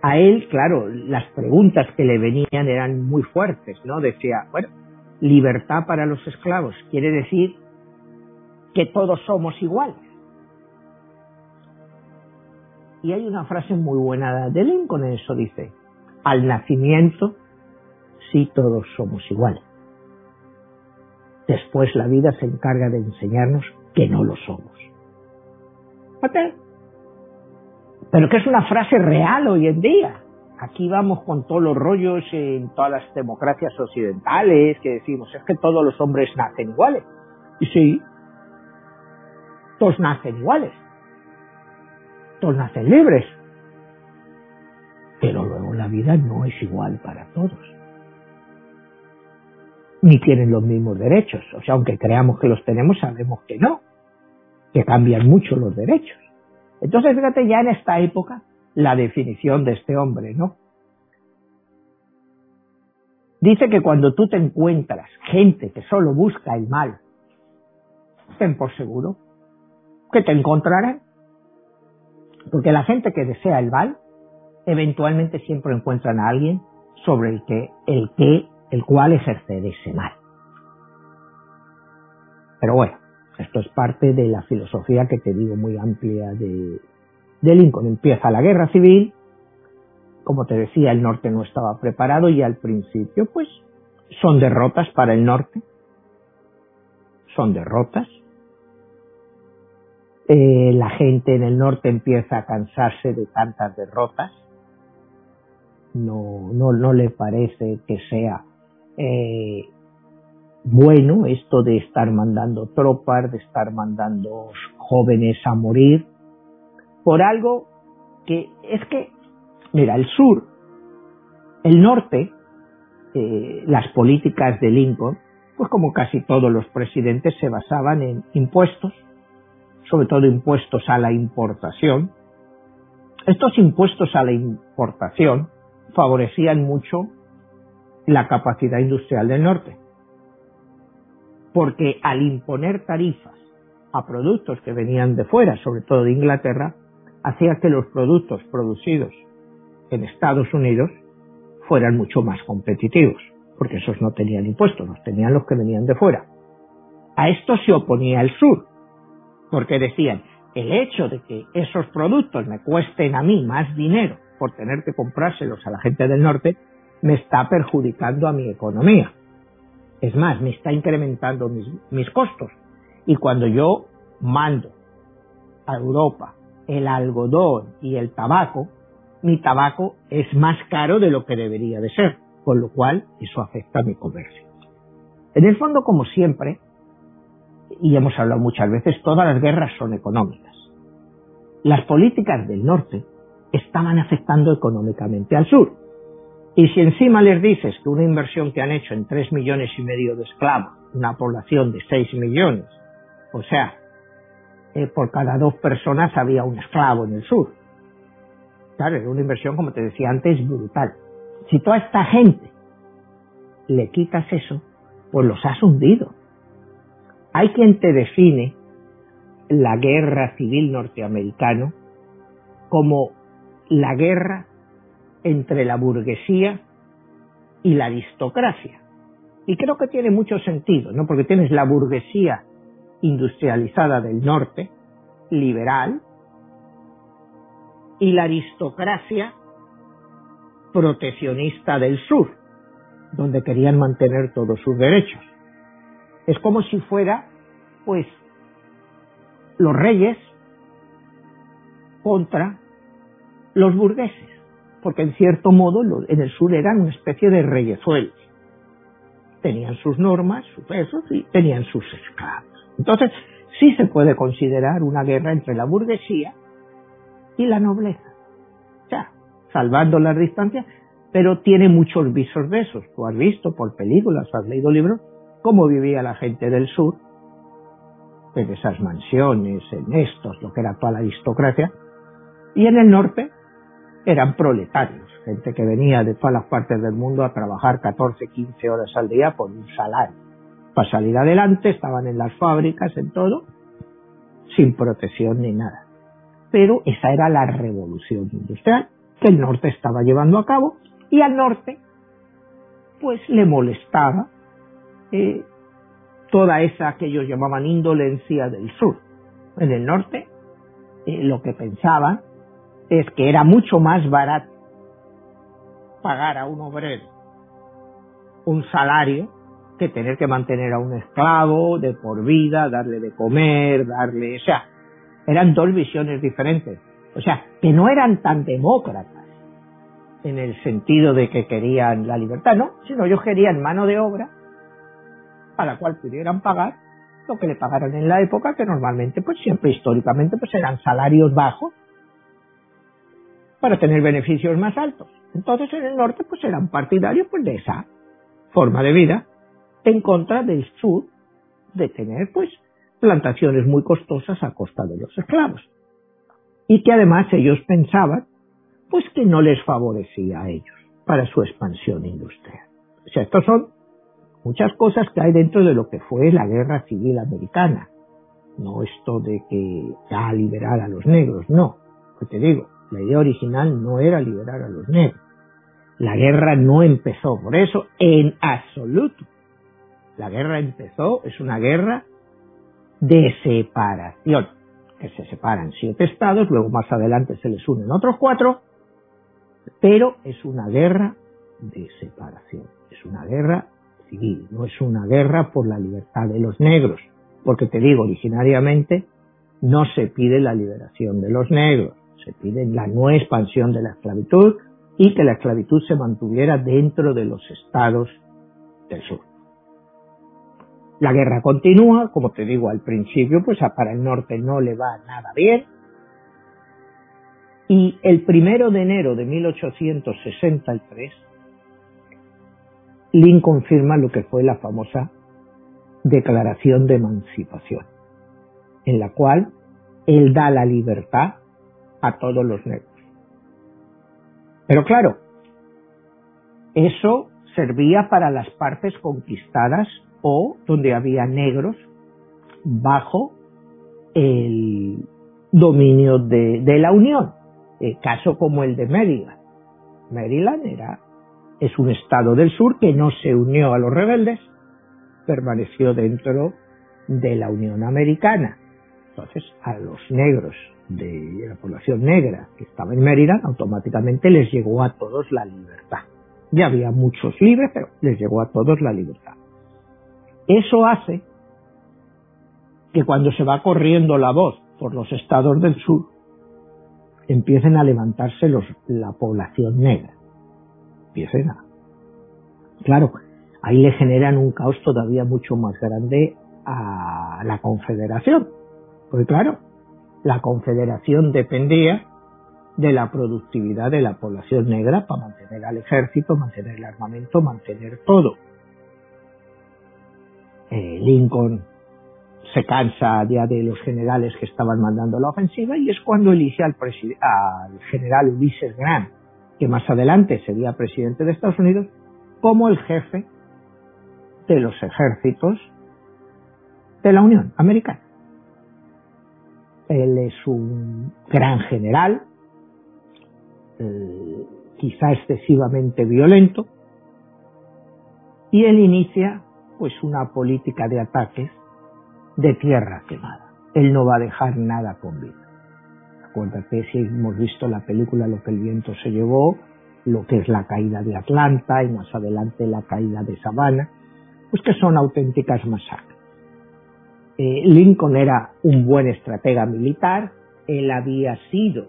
a él, claro, las preguntas que le venían eran muy fuertes, ¿no? Decía, bueno, libertad para los esclavos quiere decir que todos somos iguales. Y hay una frase muy buena de Lincoln en eso, dice, al nacimiento sí todos somos iguales. Después la vida se encarga de enseñarnos que no lo somos. Pero que es una frase real hoy en día. Aquí vamos con todos los rollos en todas las democracias occidentales que decimos, es que todos los hombres nacen iguales. Y sí, todos nacen iguales. Todos nacen libres. Pero luego la vida no es igual para todos. Ni tienen los mismos derechos. O sea, aunque creamos que los tenemos, sabemos que no. Que cambian mucho los derechos. Entonces, fíjate ya en esta época la definición de este hombre, ¿no? Dice que cuando tú te encuentras gente que solo busca el mal, ten por seguro que te encontrarán. Porque la gente que desea el mal, eventualmente siempre encuentran a alguien sobre el que, el que, el cual ejercer ese mal. Pero bueno, esto es parte de la filosofía que te digo muy amplia de, Lincoln. Empieza la guerra civil, como te decía, el norte no estaba preparado y al principio, pues, son derrotas para el norte. Son derrotas. Eh, la gente en el norte empieza a cansarse de tantas derrotas. No, no, no le parece que sea eh, bueno esto de estar mandando tropas, de estar mandando jóvenes a morir por algo que es que, mira, el sur, el norte, eh, las políticas de Lincoln, pues como casi todos los presidentes se basaban en impuestos, sobre todo impuestos a la importación. Estos impuestos a la importación favorecían mucho la capacidad industrial del norte, porque al imponer tarifas a productos que venían de fuera, sobre todo de Inglaterra, hacía que los productos producidos en Estados Unidos fueran mucho más competitivos, porque esos no tenían impuestos, los tenían los que venían de fuera. A esto se oponía el sur, porque decían, el hecho de que esos productos me cuesten a mí más dinero por tener que comprárselos a la gente del norte, me está perjudicando a mi economía. Es más, me está incrementando mis, costos. Y cuando yo mando a Europa el algodón y el tabaco, mi tabaco es más caro de lo que debería de ser, con lo cual eso afecta a mi comercio. En el fondo, como siempre, y hemos hablado muchas veces, todas las guerras son económicas. Las políticas del norte estaban afectando económicamente al sur. Y si encima les dices que una inversión que han hecho en tres millones y medio de esclavos, una población de 6 millones, o sea, eh, por cada dos personas había un esclavo en el sur. Claro, era una inversión, como te decía antes, brutal. Si toda esta gente le quitas eso, pues los has hundido. Hay quien te define la guerra civil norteamericana como la guerra entre la burguesía y la aristocracia. Y creo que tiene mucho sentido, ¿no? Porque tienes la burguesía industrializada del norte, liberal, y la aristocracia proteccionista del sur, donde querían mantener todos sus derechos. Es como si fuera, pues, los reyes contra los burgueses, porque en cierto modo en el sur eran una especie de reyezuelos. Tenían sus normas, sus pesos y tenían sus esclavos. Entonces, sí se puede considerar una guerra entre la burguesía y la nobleza. O sea, salvando las distancias, pero tiene muchos visos de esos. Tú has visto por películas, has leído libros, cómo vivía la gente del sur, en esas mansiones, en estos, lo que era toda la aristocracia, y en el norte eran proletarios, gente que venía de todas las partes del mundo a trabajar 14, 15 horas al día por un salario para salir adelante, estaban en las fábricas, en todo, sin protección ni nada. Pero esa era la revolución industrial, que el norte estaba llevando a cabo y al norte pues le molestaba eh, toda esa que ellos llamaban indolencia del sur. En el norte eh, lo que pensaban es que era mucho más barato pagar a un obrero un salario que tener que mantener a un esclavo de por vida, darle de comer, darle, o sea, eran dos visiones diferentes. O sea, que no eran tan demócratas en el sentido de que querían la libertad, no, sino ellos querían mano de obra a la cual pudieran pagar lo que le pagaron en la época, que normalmente, pues siempre históricamente, pues eran salarios bajos para tener beneficios más altos. Entonces en el norte, pues eran partidarios pues de esa forma de vida en contra del sur de tener, pues, plantaciones muy costosas a costa de los esclavos. Y que además ellos pensaban, pues, que no les favorecía a ellos para su expansión industrial. O sea, estos son muchas cosas que hay dentro de lo que fue la guerra civil americana. No esto de que ya liberar a los negros, no. Pues te digo, la idea original no era liberar a los negros. La guerra no empezó por eso en absoluto. La guerra empezó, es una guerra de separación, que se separan siete estados, luego más adelante se les unen otros cuatro, pero es una guerra de separación, es una guerra civil, no es una guerra por la libertad de los negros, porque te digo, originariamente no se pide la liberación de los negros, se pide la no expansión de la esclavitud y que la esclavitud se mantuviera dentro de los estados del sur. La guerra continúa, como te digo al principio, pues para el norte no le va nada bien. Y el primero de enero de 1863, Lincoln firma lo que fue la famosa Declaración de Emancipación, en la cual él da la libertad a todos los negros. Pero claro, eso servía para las partes conquistadas o donde había negros bajo el dominio de, la Unión, caso como el de Maryland. Maryland era, es un estado del sur que no se unió a los rebeldes, permaneció dentro de la Unión Americana. Entonces, a los negros de la población negra que estaba en Maryland, automáticamente les llegó a todos la libertad. Ya había muchos libres, pero les llegó a todos la libertad. Eso hace que cuando se va corriendo la voz por los estados del sur, empiecen a levantarse los, la población negra. Empiecen a... Claro, ahí le generan un caos todavía mucho más grande a la confederación. Porque claro, la confederación dependía de la productividad de la población negra para mantener al ejército, mantener el armamento, mantener todo. Eh, Lincoln se cansa ya de los generales que estaban mandando la ofensiva y es cuando elige al, al general Ulysses Grant, que más adelante sería presidente de Estados Unidos, como el jefe de los ejércitos de la Unión Americana. Él es un gran general, eh, quizá excesivamente violento, y él inicia pues una política de ataques de tierra quemada. Él no va a dejar nada con vida. Acuérdate si hemos visto la película Lo que el viento se llevó, lo que es la caída de Atlanta y más adelante la caída de Savannah, pues que son auténticas masacres. Eh, Lincoln era un buen estratega militar, él había sido,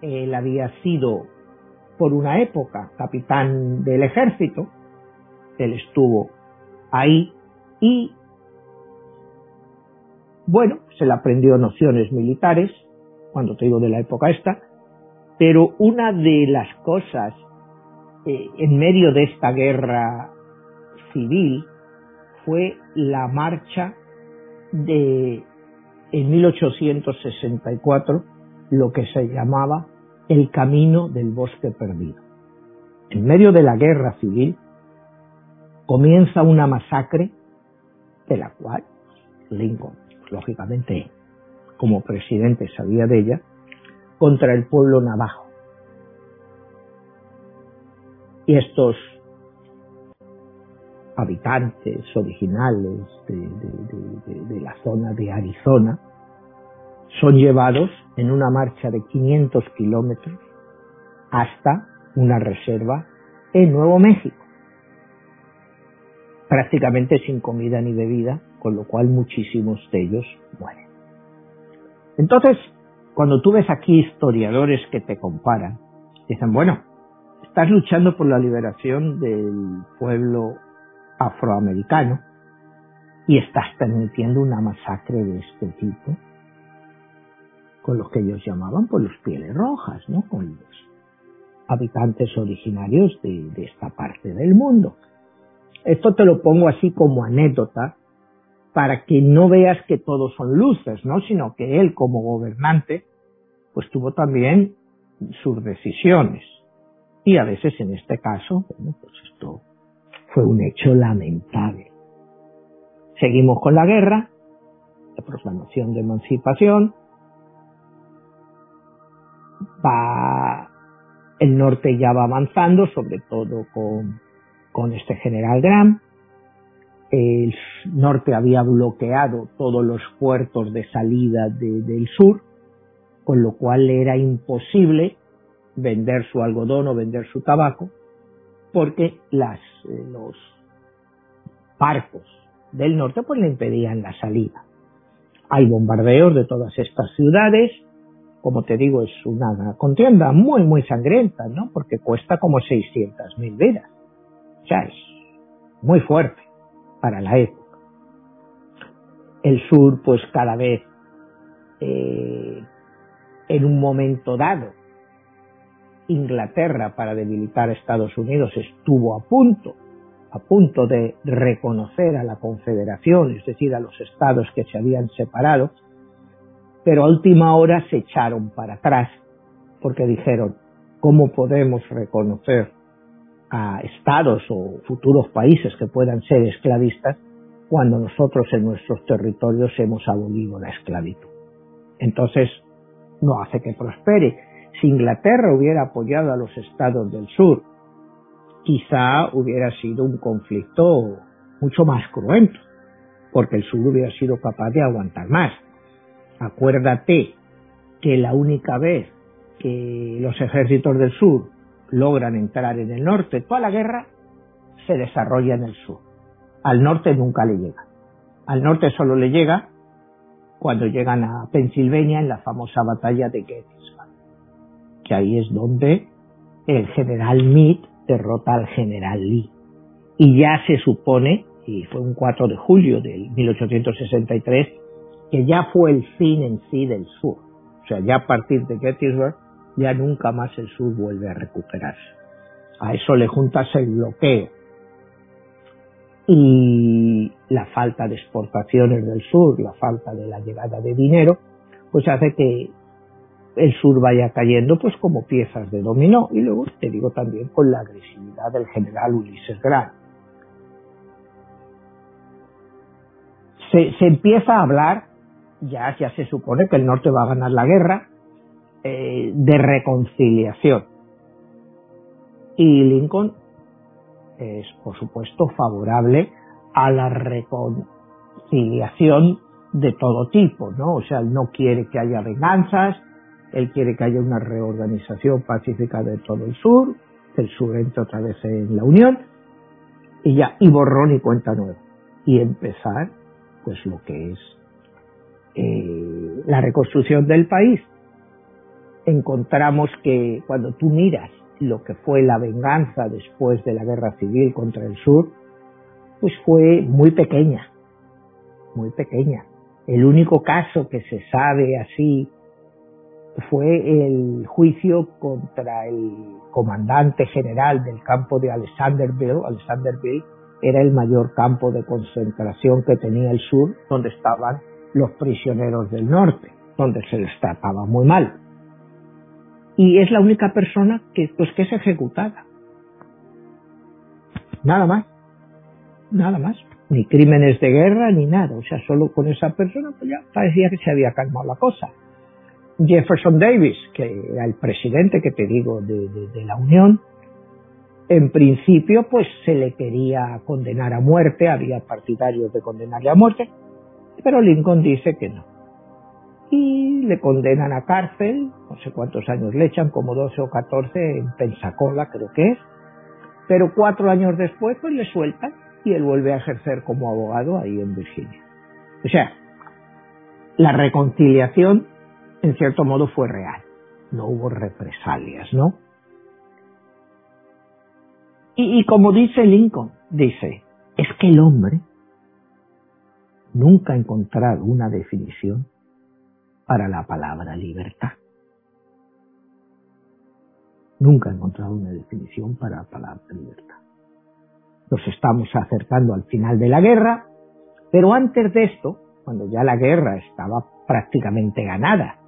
él había sido por una época capitán del ejército, él estuvo ahí y bueno, se le aprendió nociones militares, cuando te digo de la época esta, pero una de las cosas eh, en medio de esta guerra civil fue la marcha de en 1864 lo que se llamaba el camino del bosque perdido. En medio de la guerra civil comienza una masacre de la cual Lincoln, lógicamente, como presidente sabía de ella, contra el pueblo navajo. Y estos habitantes originales de, la zona de Arizona son llevados en una marcha de 500 kilómetros hasta una reserva en Nuevo México, prácticamente sin comida ni bebida, con lo cual muchísimos de ellos mueren. Entonces, cuando tú ves aquí historiadores que te comparan, dicen, bueno, estás luchando por la liberación del pueblo afroamericano y estás permitiendo una masacre de este tipo con los que ellos llamaban por los pieles rojas, ¿no? Con los habitantes originarios de, de esta parte del mundo. Esto te lo pongo así como anécdota para que no veas que todos son luces, ¿no? Sino que él como gobernante pues tuvo también sus decisiones. Y a veces en este caso, bueno, pues esto fue un hecho lamentable. Seguimos con la guerra, la proclamación de emancipación, el norte ya va avanzando, sobre todo con, con este general Graham, el norte había bloqueado todos los puertos de salida del sur, con lo cual era imposible vender su algodón o vender su tabaco, porque las, eh, los barcos del norte pues le impedían la salida. Hay bombardeos de todas estas ciudades, como te digo, es una contienda muy, muy sangrienta, ¿no? Porque cuesta como 600.000 vidas. O sea, es muy fuerte para la época. El sur, pues cada vez eh, en un momento dado, Inglaterra para debilitar a Estados Unidos estuvo a punto, a punto de reconocer a la Confederación, es decir, a los estados que se habían separado, pero a última hora se echaron para atrás porque dijeron, ¿cómo podemos reconocer a estados o futuros países que puedan ser esclavistas cuando nosotros en nuestros territorios hemos abolido la esclavitud. Entonces, no hace que prospere. Si Inglaterra hubiera apoyado a los estados del sur, quizá hubiera sido un conflicto mucho más cruento, porque el sur hubiera sido capaz de aguantar más. Acuérdate que la única vez que los ejércitos del sur logran entrar en el norte. Toda la guerra se desarrolla en el sur. Al norte nunca le llega. Al norte solo le llega cuando llegan a Pensilvania en la famosa batalla de Gettysburg, que ahí es donde el general Meade derrota al general Lee. Y ya se supone, y fue un 4 de julio de 1863, que ya fue el fin en sí del sur. O sea, ya a partir de Gettysburg ya nunca más el sur vuelve a recuperarse. A eso le juntas el bloqueo y la falta de exportaciones del sur, la falta de la llegada de dinero, pues hace que el sur vaya cayendo pues como piezas de dominó y luego te digo también con la agresividad del general Ulises Grant. Se, se empieza a hablar, ya, ya se supone que el norte va a ganar la guerra, eh, de reconciliación. Y Lincoln es, por supuesto, favorable a la reconciliación de todo tipo, ¿no? O sea, él no quiere que haya venganzas, él quiere que haya una reorganización pacífica de todo el sur, que el sur entre otra vez en la Unión, y ya, y borrón y cuenta nueva. Y empezar, pues lo que es eh, la reconstrucción del país, encontramos que cuando tú miras lo que fue la venganza después de la guerra civil contra el sur, pues fue muy pequeña, muy pequeña. El único caso que se sabe así fue el juicio contra el comandante general del campo de Alexanderville. Alexanderville era el mayor campo de concentración que tenía el sur, donde estaban los prisioneros del norte, donde se les trataba muy mal y es la única persona que, pues, que es ejecutada. Nada más, nada más, ni crímenes de guerra ni nada, o sea, solo con esa persona pues ya parecía que se había calmado la cosa. Jefferson Davis, que era el presidente que te digo de, de la Unión, en principio, pues se le quería condenar a muerte, había partidarios de condenarle a muerte, pero Lincoln dice que no. Y le condenan a cárcel, no sé cuántos años le echan, como 12 o 14 en Pensacola, creo que es, pero cuatro años después, pues le sueltan y él vuelve a ejercer como abogado ahí en Virginia. O sea, la reconciliación en cierto modo fue real, no hubo represalias, ¿no? Y, como dice Lincoln, dice, es que el hombre nunca ha encontrado una definición para la palabra libertad. Nunca ha encontrado una definición para la palabra libertad. Nos estamos acercando al final de la guerra, pero antes de esto, cuando ya la guerra estaba prácticamente ganada,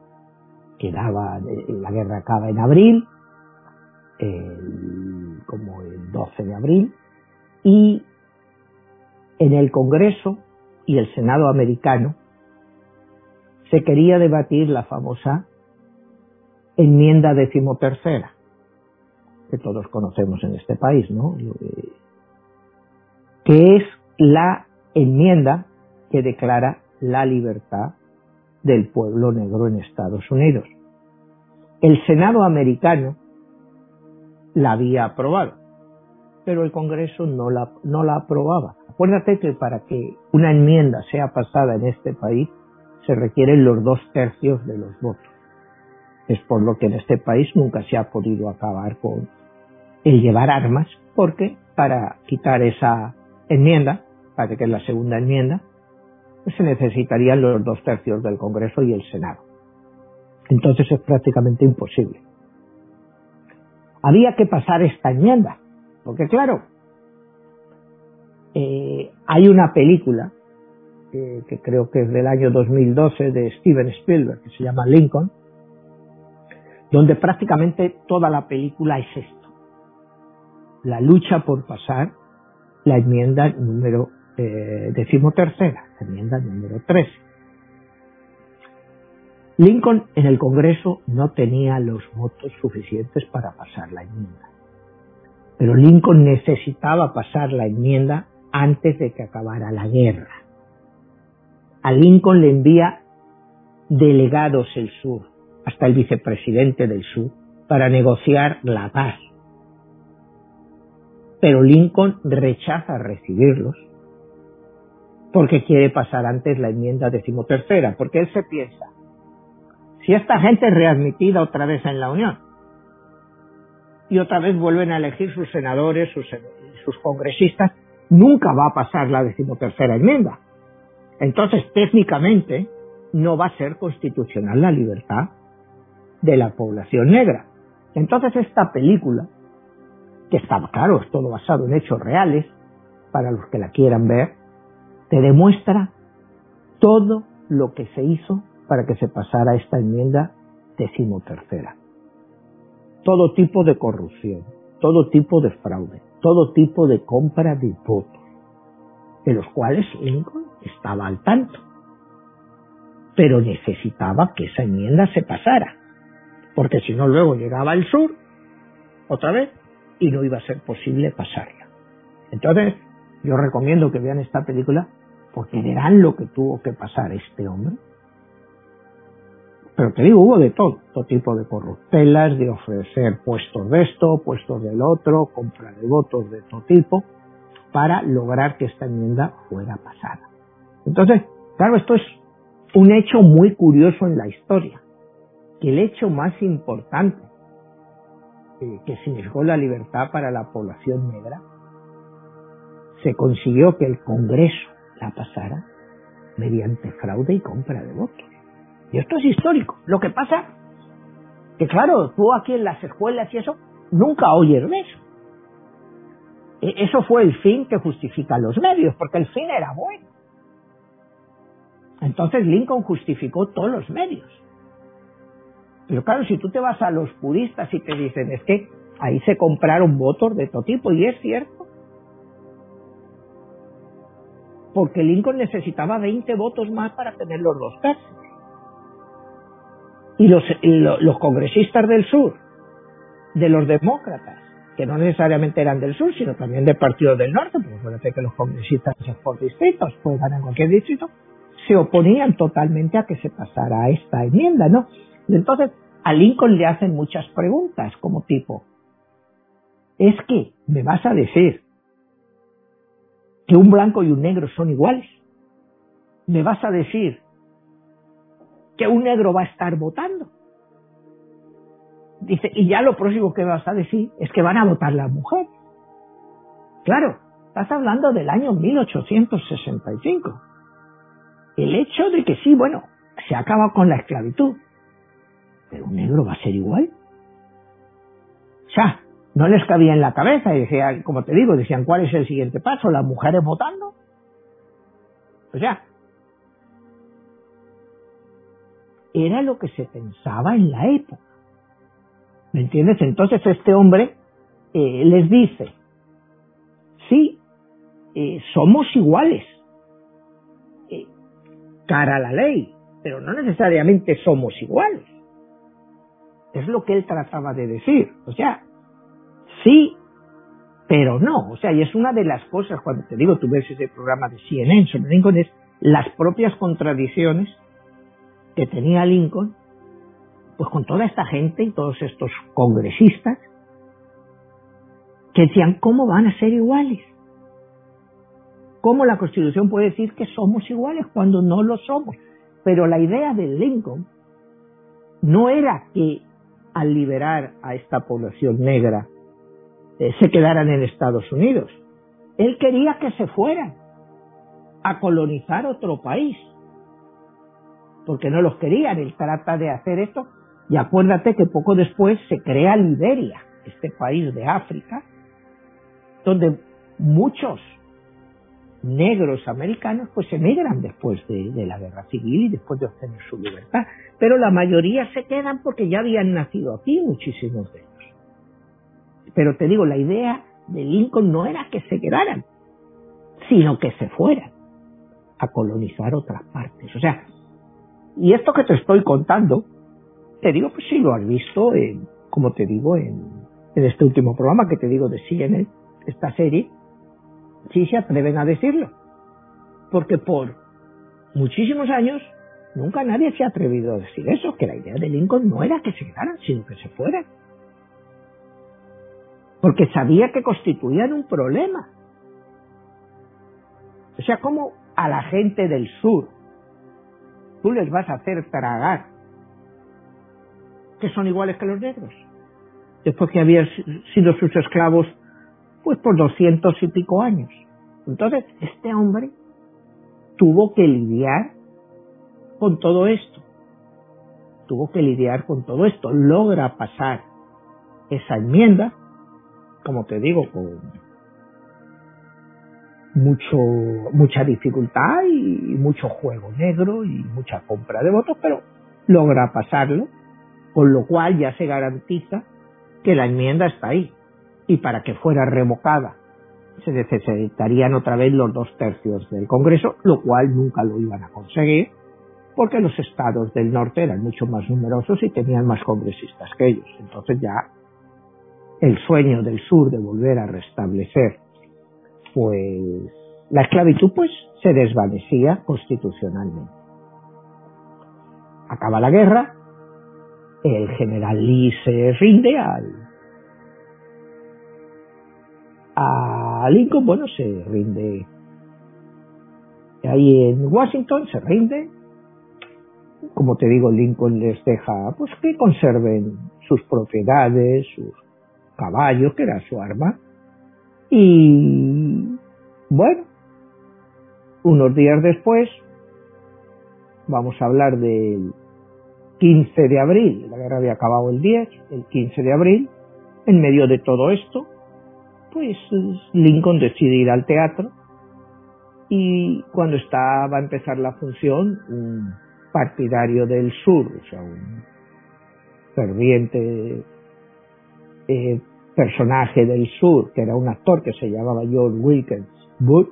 quedaba, la guerra acaba en abril, como el 12 de abril, y en el Congreso y el Senado americano se quería debatir la famosa enmienda decimotercera, que todos conocemos en este país, ¿no? Que es la enmienda que declara la libertad del pueblo negro en Estados Unidos. El Senado americano la había aprobado, pero el Congreso no la, no la aprobaba. Acuérdate que para que una enmienda sea pasada en este país se requieren los dos tercios de los votos. Es por lo que en este país nunca se ha podido acabar con el llevar armas, porque para quitar esa enmienda, para que es la segunda enmienda, se necesitarían los dos tercios del Congreso y el Senado. Entonces es prácticamente imposible había que pasar esta enmienda. Porque claro, eh, hay una película que creo que es del año 2012 de Steven Spielberg, que se llama Lincoln, donde prácticamente toda la película es esto. La lucha por pasar la enmienda número eh, decimotercera, enmienda número 13. Lincoln en el Congreso no tenía los votos suficientes para pasar la enmienda. Pero Lincoln necesitaba pasar la enmienda antes de que acabara la guerra. A Lincoln le envía delegados el sur, hasta el vicepresidente del sur, para negociar la paz. Pero Lincoln rechaza recibirlos porque quiere pasar antes la enmienda decimotercera, porque él se piensa, si esta gente es readmitida otra vez en la Unión y otra vez vuelven a elegir sus senadores, sus, sus congresistas, nunca va a pasar la decimotercera enmienda. Entonces, técnicamente, no va a ser constitucional la libertad de la población negra. Entonces, esta película, que está claro, es todo basado en hechos reales, para los que la quieran ver, te demuestra todo lo que se hizo para que se pasara esta enmienda decimotercera. Todo tipo de corrupción, todo tipo de fraude, todo tipo de compra de votos, de los cuales Lincoln estaba al tanto. Pero necesitaba que esa enmienda se pasara, porque si no luego llegaba al sur, otra vez, y no iba a ser posible pasarla. Entonces, yo recomiendo que vean esta película porque verán lo que tuvo que pasar este hombre pero te digo, hubo de todo, todo tipo de corruptelas, de ofrecer puestos de esto, puestos del otro, compra de votos de todo tipo, para lograr que esta enmienda fuera pasada. Entonces, claro, esto es un hecho muy curioso en la historia, que el hecho más importante eh, que significó la libertad para la población negra, se consiguió que el Congreso la pasara mediante fraude y compra de votos. Y esto es histórico. Lo que pasa que, claro, tú aquí en las escuelas y eso, nunca oyes eso. E, eso fue el fin que justifica los medios, porque el fin era bueno. Entonces Lincoln justificó todos los medios. Pero claro, si tú te vas a los puristas y te dicen, es que ahí se compraron votos de todo tipo, y es cierto. Porque Lincoln necesitaba 20 votos más para tener los dos tercios y los, congresistas del sur, de los demócratas, que no necesariamente eran del sur, sino también del Partido del Norte, porque acuérdate que los congresistas por distritos, pues en cualquier distrito, se oponían totalmente a que se pasara esta enmienda, ¿no? Y entonces a Lincoln le hacen muchas preguntas, como tipo, es que me vas a decir que un blanco y un negro son iguales. Me vas a decir que un negro va a estar votando. Dice, y ya lo próximo que vas a decir es que van a votar las mujeres. Claro, estás hablando del año 1865. El hecho de que sí, bueno, se acaba con la esclavitud, pero un negro va a ser igual. O no les cabía en la cabeza y decían, como te digo, decían, ¿cuál es el siguiente paso? ¿Las mujeres votando? O sea, era lo que se pensaba en la época. ¿Me entiendes? Entonces este hombre eh, les dice, sí, eh, somos iguales, eh, cara a la ley, pero no necesariamente somos iguales. Es lo que él trataba de decir. O sea, sí, pero no. O sea, y es una de las cosas, cuando te digo, tú ves ese programa de CNN sobre Lincoln, es las propias contradicciones que tenía Lincoln pues con toda esta gente y todos estos congresistas que decían, ¿cómo van a ser iguales? ¿Cómo la Constitución puede decir que somos iguales cuando no lo somos? Pero la idea de Lincoln no era que al liberar a esta población negra eh, se quedaran en Estados Unidos. Él quería que se fueran a colonizar otro país, porque no los querían. Él trata de hacer esto y acuérdate que poco después se crea Liberia, este país de África, donde muchos negros americanos pues emigran después de, la guerra civil y después de obtener su libertad. Pero la mayoría se quedan porque ya habían nacido aquí muchísimos de ellos. Pero te digo, la idea de Lincoln no era que se quedaran, sino que se fueran a colonizar otras partes. O sea, y esto que te estoy contando, te digo, pues sí, lo has visto, en, como te digo, en, en este último programa que te digo de CNN, esta serie, sí se atreven a decirlo. Porque por muchísimos años nunca nadie se ha atrevido a decir eso, que la idea de Lincoln no era que se quedaran, sino que se fueran. Porque sabía que constituían un problema. O sea, como a la gente del sur tú les vas a hacer tragar que son iguales que los negros. Después que habían sido sus esclavos, pues por doscientos y pico años. Entonces, este hombre tuvo que lidiar con todo esto. Tuvo que lidiar con todo esto. Logra pasar esa enmienda, como te digo, con mucho, mucha dificultad y mucho juego negro y mucha compra de votos, pero logra pasarlo con lo cual ya se garantiza que la enmienda está ahí. Y para que fuera revocada se necesitarían otra vez los dos tercios del Congreso, lo cual nunca lo iban a conseguir, porque los estados del norte eran mucho más numerosos y tenían más congresistas que ellos. Entonces ya el sueño del sur de volver a restablecer pues la esclavitud pues se desvanecía constitucionalmente. Acaba la guerra, el general Lee se rinde al a Lincoln, bueno, se rinde ahí en Washington, se rinde. Como te digo, Lincoln les deja pues que conserven sus propiedades, sus caballos, que era su arma. Y bueno, unos días después, vamos a hablar del 15 de abril, la guerra había acabado el 10, el 15 de abril, en medio de todo esto, pues Lincoln decide ir al teatro y cuando estaba a empezar la función, un partidario del sur, o sea, un ferviente eh, personaje del sur, que era un actor que se llamaba John Wilkins Booth,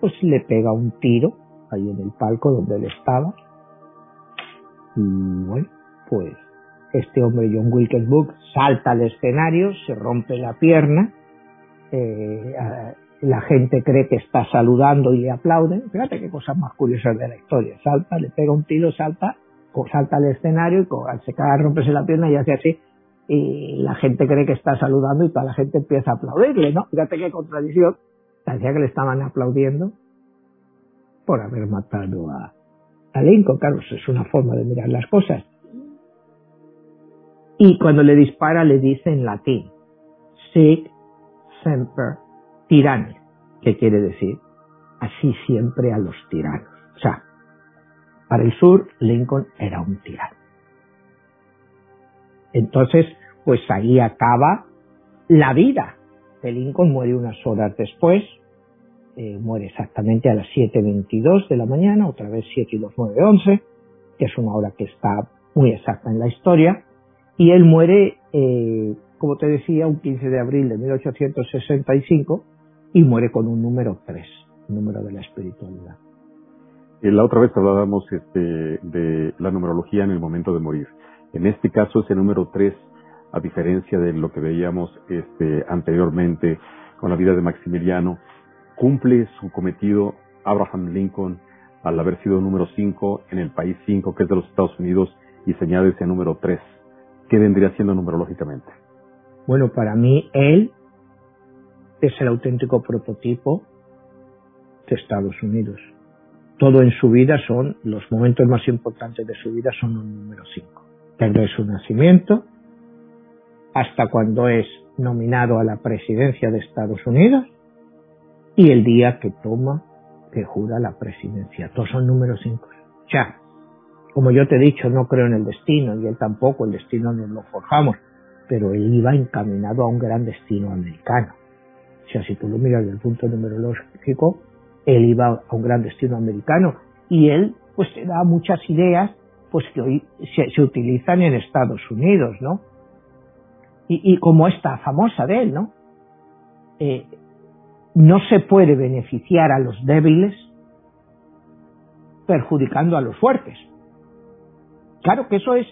pues le pega un tiro ahí en el palco donde él estaba y bueno, pues este hombre John Wilkes Booth salta al escenario, se rompe la pierna, eh, la gente cree que está saludando y le aplauden. Fíjate qué cosas más curiosas de la historia. Salta, le pega un tiro, salta, salta al escenario y se cae, romperse la pierna y hace así. Y la gente cree que está saludando y toda la gente empieza a aplaudirle, ¿no? Fíjate qué contradicción. Parecía que le estaban aplaudiendo por haber matado a, Lincoln. Claro, es una forma de mirar las cosas. Y cuando le dispara le dice en latín, sic semper tyrannis, que quiere decir así siempre a los tiranos. O sea, para el sur Lincoln era un tirano. Entonces, pues ahí acaba la vida de Lincoln, muere unas horas después, eh, muere exactamente a las 7.22 de la mañana, otra vez 7 y 2, 9, 11, que es una hora que está muy exacta en la historia, y él muere, eh, como te decía, un 15 de abril de 1865 y muere con un número 3, número de la espiritualidad. Eh, la otra vez hablábamos este, de la numerología en el momento de morir. En este caso es el número 3, a diferencia de lo que veíamos este, anteriormente con la vida de Maximiliano, cumple su cometido Abraham Lincoln al haber sido número 5 en el país 5, que es de los Estados Unidos, y se añade ese número 3. ¿Qué vendría siendo numerológicamente? Bueno, para mí él es el auténtico prototipo de Estados Unidos. Todo en su vida son, los momentos más importantes de su vida son los números 5. Desde su nacimiento hasta cuando es nominado a la presidencia de Estados Unidos y el día que toma, que jura la presidencia. Todos son números 5. Ya, como yo te he dicho, no creo en el destino y él tampoco, el destino nos lo forjamos, pero él iba encaminado a un gran destino americano. O sea, si tú lo miras desde el punto numerológico, él iba a un gran destino americano y él pues te da muchas ideas pues que hoy se, utilizan en Estados Unidos, ¿no? Y, como esta famosa de él, ¿no? Eh, no se puede beneficiar a los débiles perjudicando a los fuertes. Claro que eso es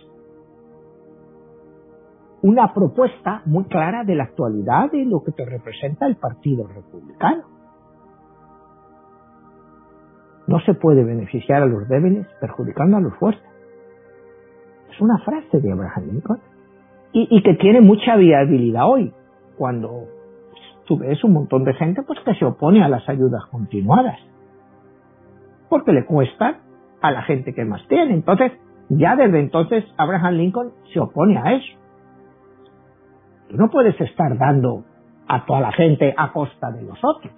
una propuesta muy clara de la actualidad de lo que te representa el Partido Republicano. No se puede beneficiar a los débiles perjudicando a los fuertes. Es una frase de Abraham Lincoln y, que tiene mucha viabilidad hoy, cuando tú ves un montón de gente pues que se opone a las ayudas continuadas, porque le cuesta a la gente que más tiene. Entonces, ya desde entonces Abraham Lincoln se opone a eso. Tú no puedes estar dando a toda la gente a costa de los otros.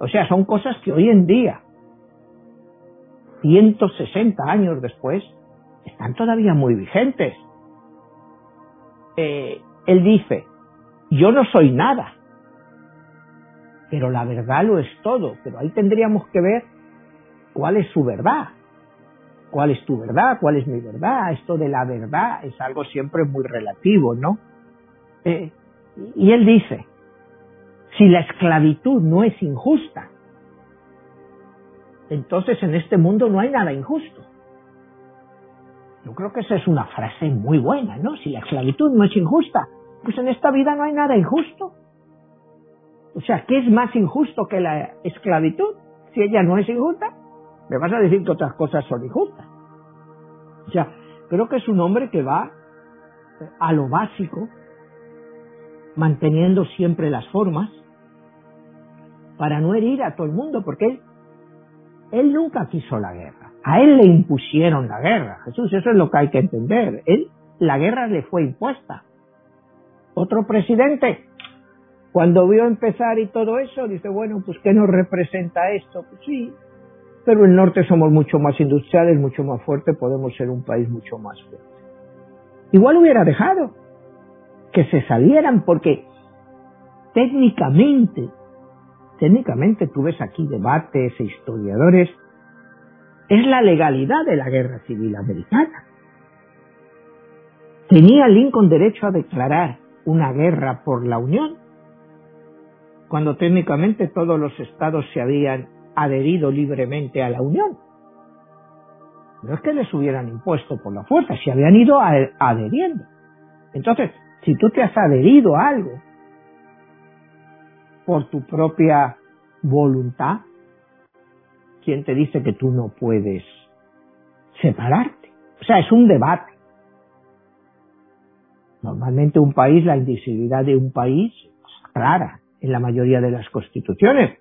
O sea, son cosas que hoy en día, 160 años después, están todavía muy vigentes. Eh, él dice, yo no soy nada, pero la verdad lo es todo. Pero ahí tendríamos que ver cuál es su verdad cuál es tu verdad, cuál es mi verdad. Esto de la verdad es algo siempre muy relativo, ¿no? Eh, y él dice, si la esclavitud no es injusta, entonces en este mundo no hay nada injusto. Yo creo que esa es una frase muy buena, ¿no? Si la esclavitud no es injusta, pues en esta vida no hay nada injusto. O sea, ¿qué es más injusto que la esclavitud? Si ella no es injusta, me vas a decir que otras cosas son injustas. O sea, creo que es un hombre que va a lo básico, manteniendo siempre las formas, para no herir a todo el mundo, porque él, él nunca quiso la guerra. A él le impusieron la guerra. Jesús, eso es lo que hay que entender. Él, la guerra le fue impuesta. Otro presidente, cuando vio empezar y todo eso, dice, bueno, pues ¿qué nos representa esto? Pues sí, pero el norte somos mucho más industriales, mucho más fuertes, podemos ser un país mucho más fuerte. Igual hubiera dejado que se salieran porque técnicamente, técnicamente tú ves aquí debates e historiadores, es la legalidad de la guerra civil americana. ¿Tenía Lincoln derecho a declarar una guerra por la Unión? Cuando técnicamente todos los estados se habían adherido libremente a la Unión. No es que les hubieran impuesto por la fuerza, se habían ido adheriendo. Entonces, si tú te has adherido a algo por tu propia voluntad, ¿quién te dice que tú no puedes separarte? O sea, es un debate. Normalmente un país, la indivisibilidad de un país es clara en la mayoría de las constituciones.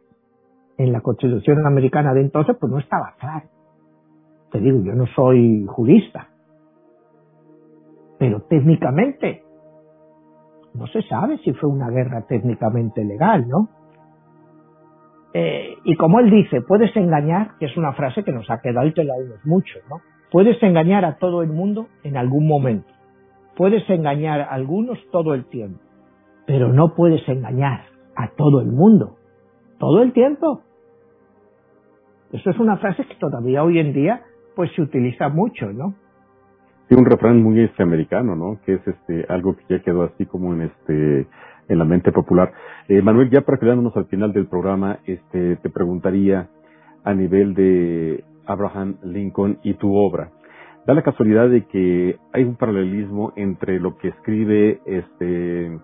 En la constitución americana de entonces, pues no estaba claro. Te digo, yo no soy jurista. Pero técnicamente, no se sabe si fue una guerra técnicamente legal, ¿no? Eh, y como él dice, puedes engañar, que es una frase que nos ha quedado y te la oímos mucho, ¿no? Puedes engañar a todo el mundo en algún momento Puedes engañar a algunos todo el tiempo, pero no puedes engañar a todo el mundo todo el tiempo. Eso es una frase que todavía hoy en día pues se utiliza mucho, ¿no? Sí, un refrán muy este americano, ¿no? Que es este algo que ya quedó así como en este en la mente popular. Eh, Manuel, ya para quedarnos al final del programa, este te preguntaría a nivel de Abraham Lincoln y tu obra. Da la casualidad de que hay un paralelismo entre lo que escribe este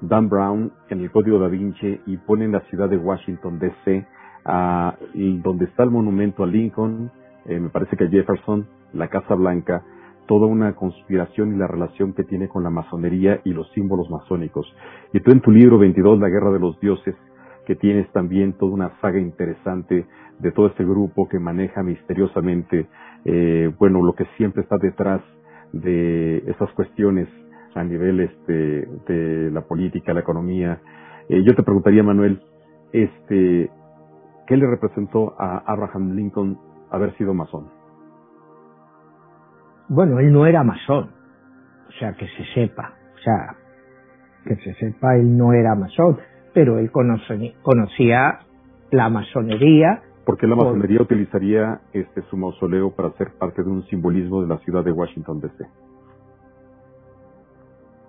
Dan Brown en el Código da Vinci y pone en la ciudad de Washington DC, donde está el monumento a Lincoln, eh, me parece que a Jefferson, la Casa Blanca, toda una conspiración y la relación que tiene con la masonería y los símbolos masónicos. Y tú en tu libro 22, La Guerra de los Dioses, que tienes también toda una saga interesante de todo este grupo que maneja misteriosamente, eh, bueno, lo que siempre está detrás de esas cuestiones a nivel este, de la política, la economía. Eh, yo te preguntaría, Manuel, este, ¿qué le representó a Abraham Lincoln haber sido masón? Bueno, él no era masón, o sea, que se sepa, o sea, que se sepa, él no era masón pero él conocía la masonería. ¿Por qué la masonería utilizaría este su mausoleo para ser parte de un simbolismo de la ciudad de Washington DC?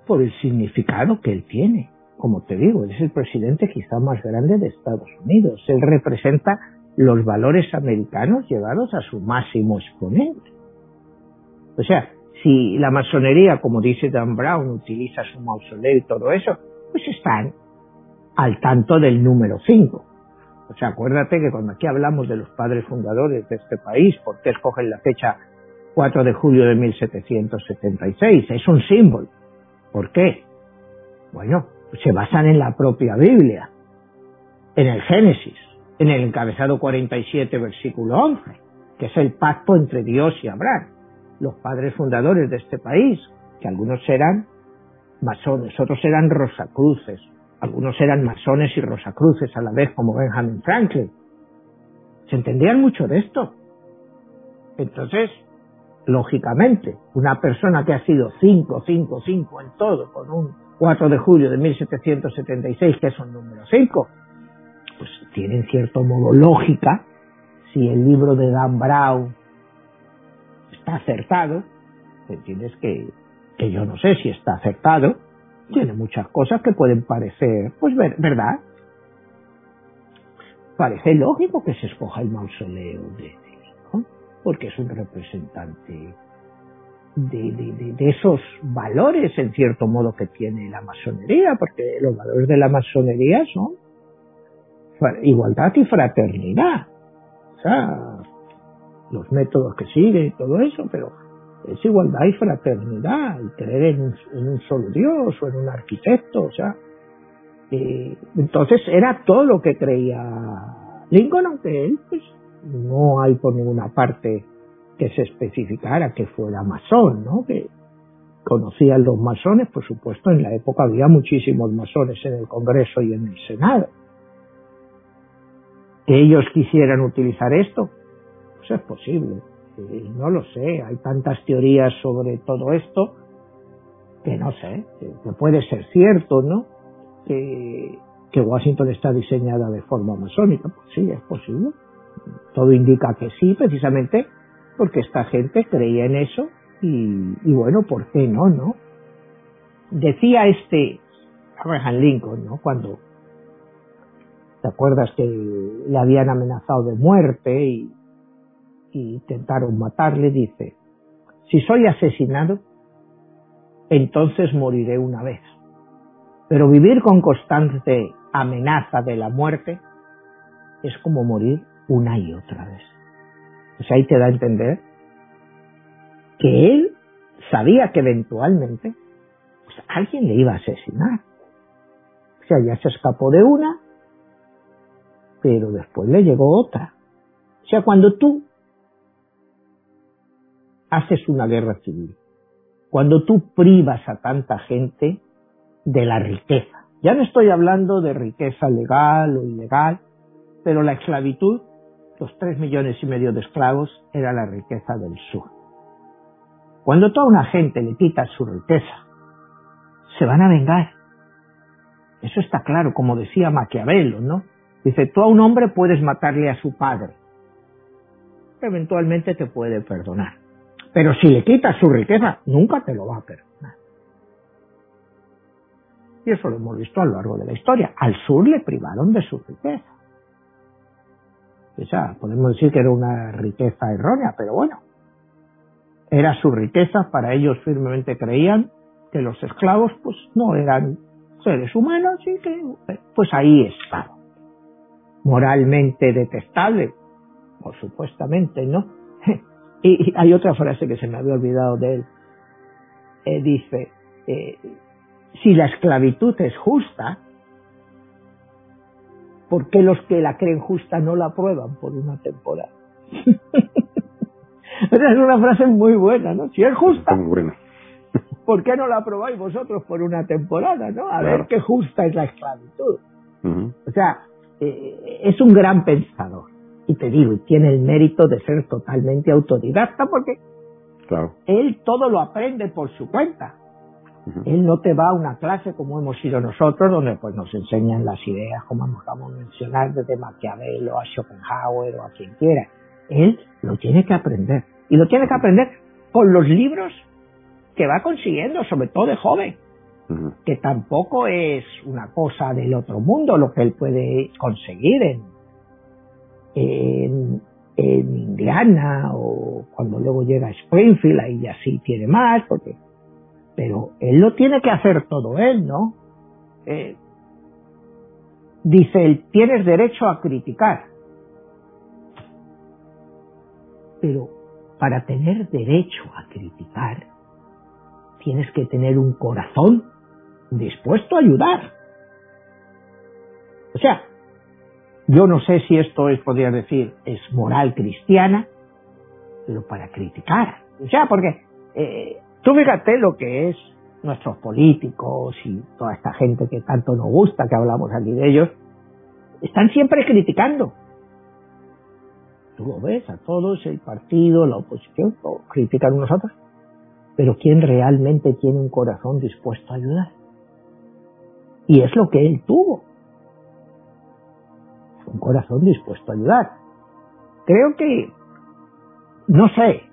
Por el significado que él tiene. Como te digo, él es el presidente quizá más grande de Estados Unidos. Él representa los valores americanos llevados a su máximo exponente. O sea, si la masonería, como dice Dan Brown, utiliza su mausoleo y todo eso, pues están al tanto del número 5. O sea, acuérdate que cuando aquí hablamos de los padres fundadores de este país, ¿por qué escogen la fecha 4 de julio de 1776? Es un símbolo. ¿Por qué? Bueno, se basan en la propia Biblia, en el Génesis, en el encabezado 47, versículo 11, que es el pacto entre Dios y Abraham, los padres fundadores de este país, que algunos eran masones, otros eran rosacruces, algunos eran masones y rosacruces a la vez, como Benjamin Franklin. Se entendían mucho de esto. Entonces, lógicamente, una persona que ha sido 5, 5, 5 en todo, con un 4 de julio de 1776, que es un número 5, pues tiene en cierto modo lógica si el libro de Dan Brown está acertado, entiendes que, que yo no sé si está acertado, tiene muchas cosas que pueden parecer, pues verdad. Parece lógico que se escoja el mausoleo de, porque es un representante de, de, esos valores, en cierto modo, que tiene la masonería, porque los valores de la masonería son igualdad y fraternidad. O sea, los métodos que sigue y todo eso, pero es igualdad y fraternidad, y creer en un, solo Dios o en un arquitecto, o sea. entonces era todo lo que creía Lincoln, aunque él, pues, no hay por ninguna parte que se especificara que fuera masón, ¿no? Que conocían los masones, por supuesto, en la época había muchísimos masones en el Congreso y en el Senado. Que ellos quisieran utilizar esto, pues es posible no lo sé, hay tantas teorías sobre todo esto que no sé, que puede ser cierto, ¿no? Que, que Washington está diseñada de forma masónica, pues sí, es posible. Todo indica que sí, precisamente porque esta gente creía en eso y, y bueno, ¿por qué no, no? Decía este Abraham Lincoln, ¿no? Cuando ¿Te acuerdas que le habían amenazado de muerte y, y intentaron matarle, dice, si soy asesinado, entonces moriré una vez. Pero vivir con constante amenaza de la muerte es como morir una y otra vez. Sea, ahí te da a entender que él sabía que eventualmente pues, alguien le iba a asesinar. O sea, ya se escapó de una, pero después le llegó otra. O sea, cuando tú haces una guerra civil, cuando tú privas a tanta gente de la riqueza, ya no estoy hablando de riqueza legal o ilegal, pero la esclavitud, los tres millones y medio de esclavos, era la riqueza del sur. Cuando toda una gente le quita su riqueza, se van a vengar. Eso está claro, como decía Maquiavelo, ¿no? Dice, tú a un hombre puedes matarle a su padre. Eventualmente te puede perdonar. Pero si le quitas su riqueza, nunca te lo va a perdonar. Y eso lo hemos visto a lo largo de la historia. Al sur le privaron de su riqueza. Sea, podemos decir que era una riqueza errónea, pero bueno, era su riqueza, para ellos firmemente creían que los esclavos pues no eran seres humanos y que pues ahí estaba. Moralmente detestable, por supuestamente, ¿no? [LAUGHS] y, hay otra frase que se me había olvidado de él. Eh, dice, eh, si la esclavitud es justa, ¿por qué los que la creen justa no la aprueban por una temporada? [LAUGHS] Esa es una frase muy buena, ¿no? Si es justa, muy buena. ¿por qué no la aprobáis vosotros por una temporada, no? A ver qué justa es la esclavitud. O sea, eh, es un gran pensador. Y te digo, y tiene el mérito de ser totalmente autodidacta porque claro. él todo lo aprende por su cuenta. Él no te va a una clase como hemos ido nosotros, donde pues nos enseñan las ideas, como acabamos de mencionar, desde Maquiavelo a Schopenhauer o a quien quiera. Él lo tiene que aprender. Y lo tiene que aprender con los libros que va consiguiendo, sobre todo de joven. Que tampoco es una cosa del otro mundo lo que él puede conseguir en, en, en Indiana o cuando luego llega a Springfield, ahí ya sí tiene más, porque pero él lo tiene que hacer todo él, ¿no? Eh, dice él, tienes derecho a criticar. Pero para tener derecho a criticar, tienes que tener un corazón dispuesto a ayudar. O sea, yo no sé si esto es, podría decir, es moral cristiana, pero para criticar. O sea, porque eh, Tú fíjate lo que es nuestros políticos y toda esta gente que tanto nos gusta, que hablamos aquí de ellos, están siempre criticando. Tú lo ves a todos, el partido, la oposición, critican unos a otros. Pero ¿quién realmente tiene un corazón dispuesto a ayudar? Y es lo que él tuvo. Un corazón dispuesto a ayudar. Creo que, no sé,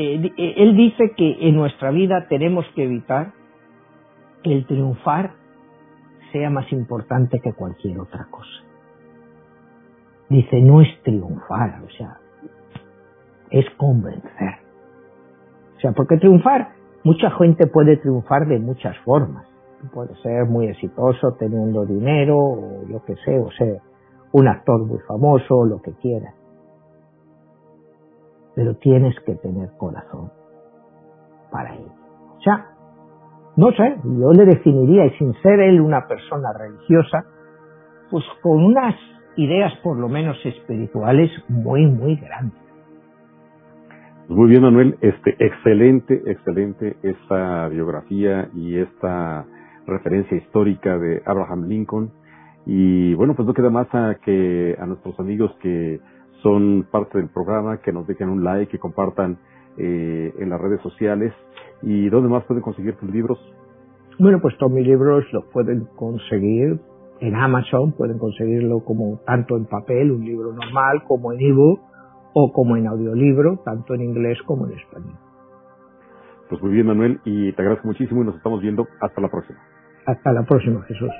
Eh, eh, él dice que en nuestra vida tenemos que evitar que el triunfar sea más importante que cualquier otra cosa. Dice, no es triunfar, o sea, es convencer. O sea, porque triunfar, mucha gente puede triunfar de muchas formas. Puede ser muy exitoso teniendo dinero, o lo que sé, o ser un actor muy famoso, lo que quiera pero tienes que tener corazón para ello. O sea, no sé, yo le definiría, y sin ser él una persona religiosa, pues con unas ideas por lo menos espirituales muy, muy grandes. Muy bien, Manuel, este, excelente, excelente esta biografía y esta referencia histórica de Abraham Lincoln. Y bueno, pues no queda más a que a nuestros amigos que son parte del programa, que nos dejen un like, que compartan eh, en las redes sociales. ¿Y dónde más pueden conseguir tus libros? Bueno, pues todos mis libros los pueden conseguir en Amazon, pueden conseguirlo como tanto en papel, un libro normal, como en ebook o como en audiolibro, tanto en inglés como en español. Pues muy bien, Manuel, y te agradezco muchísimo y nos estamos viendo hasta la próxima. Hasta la próxima, Jesús.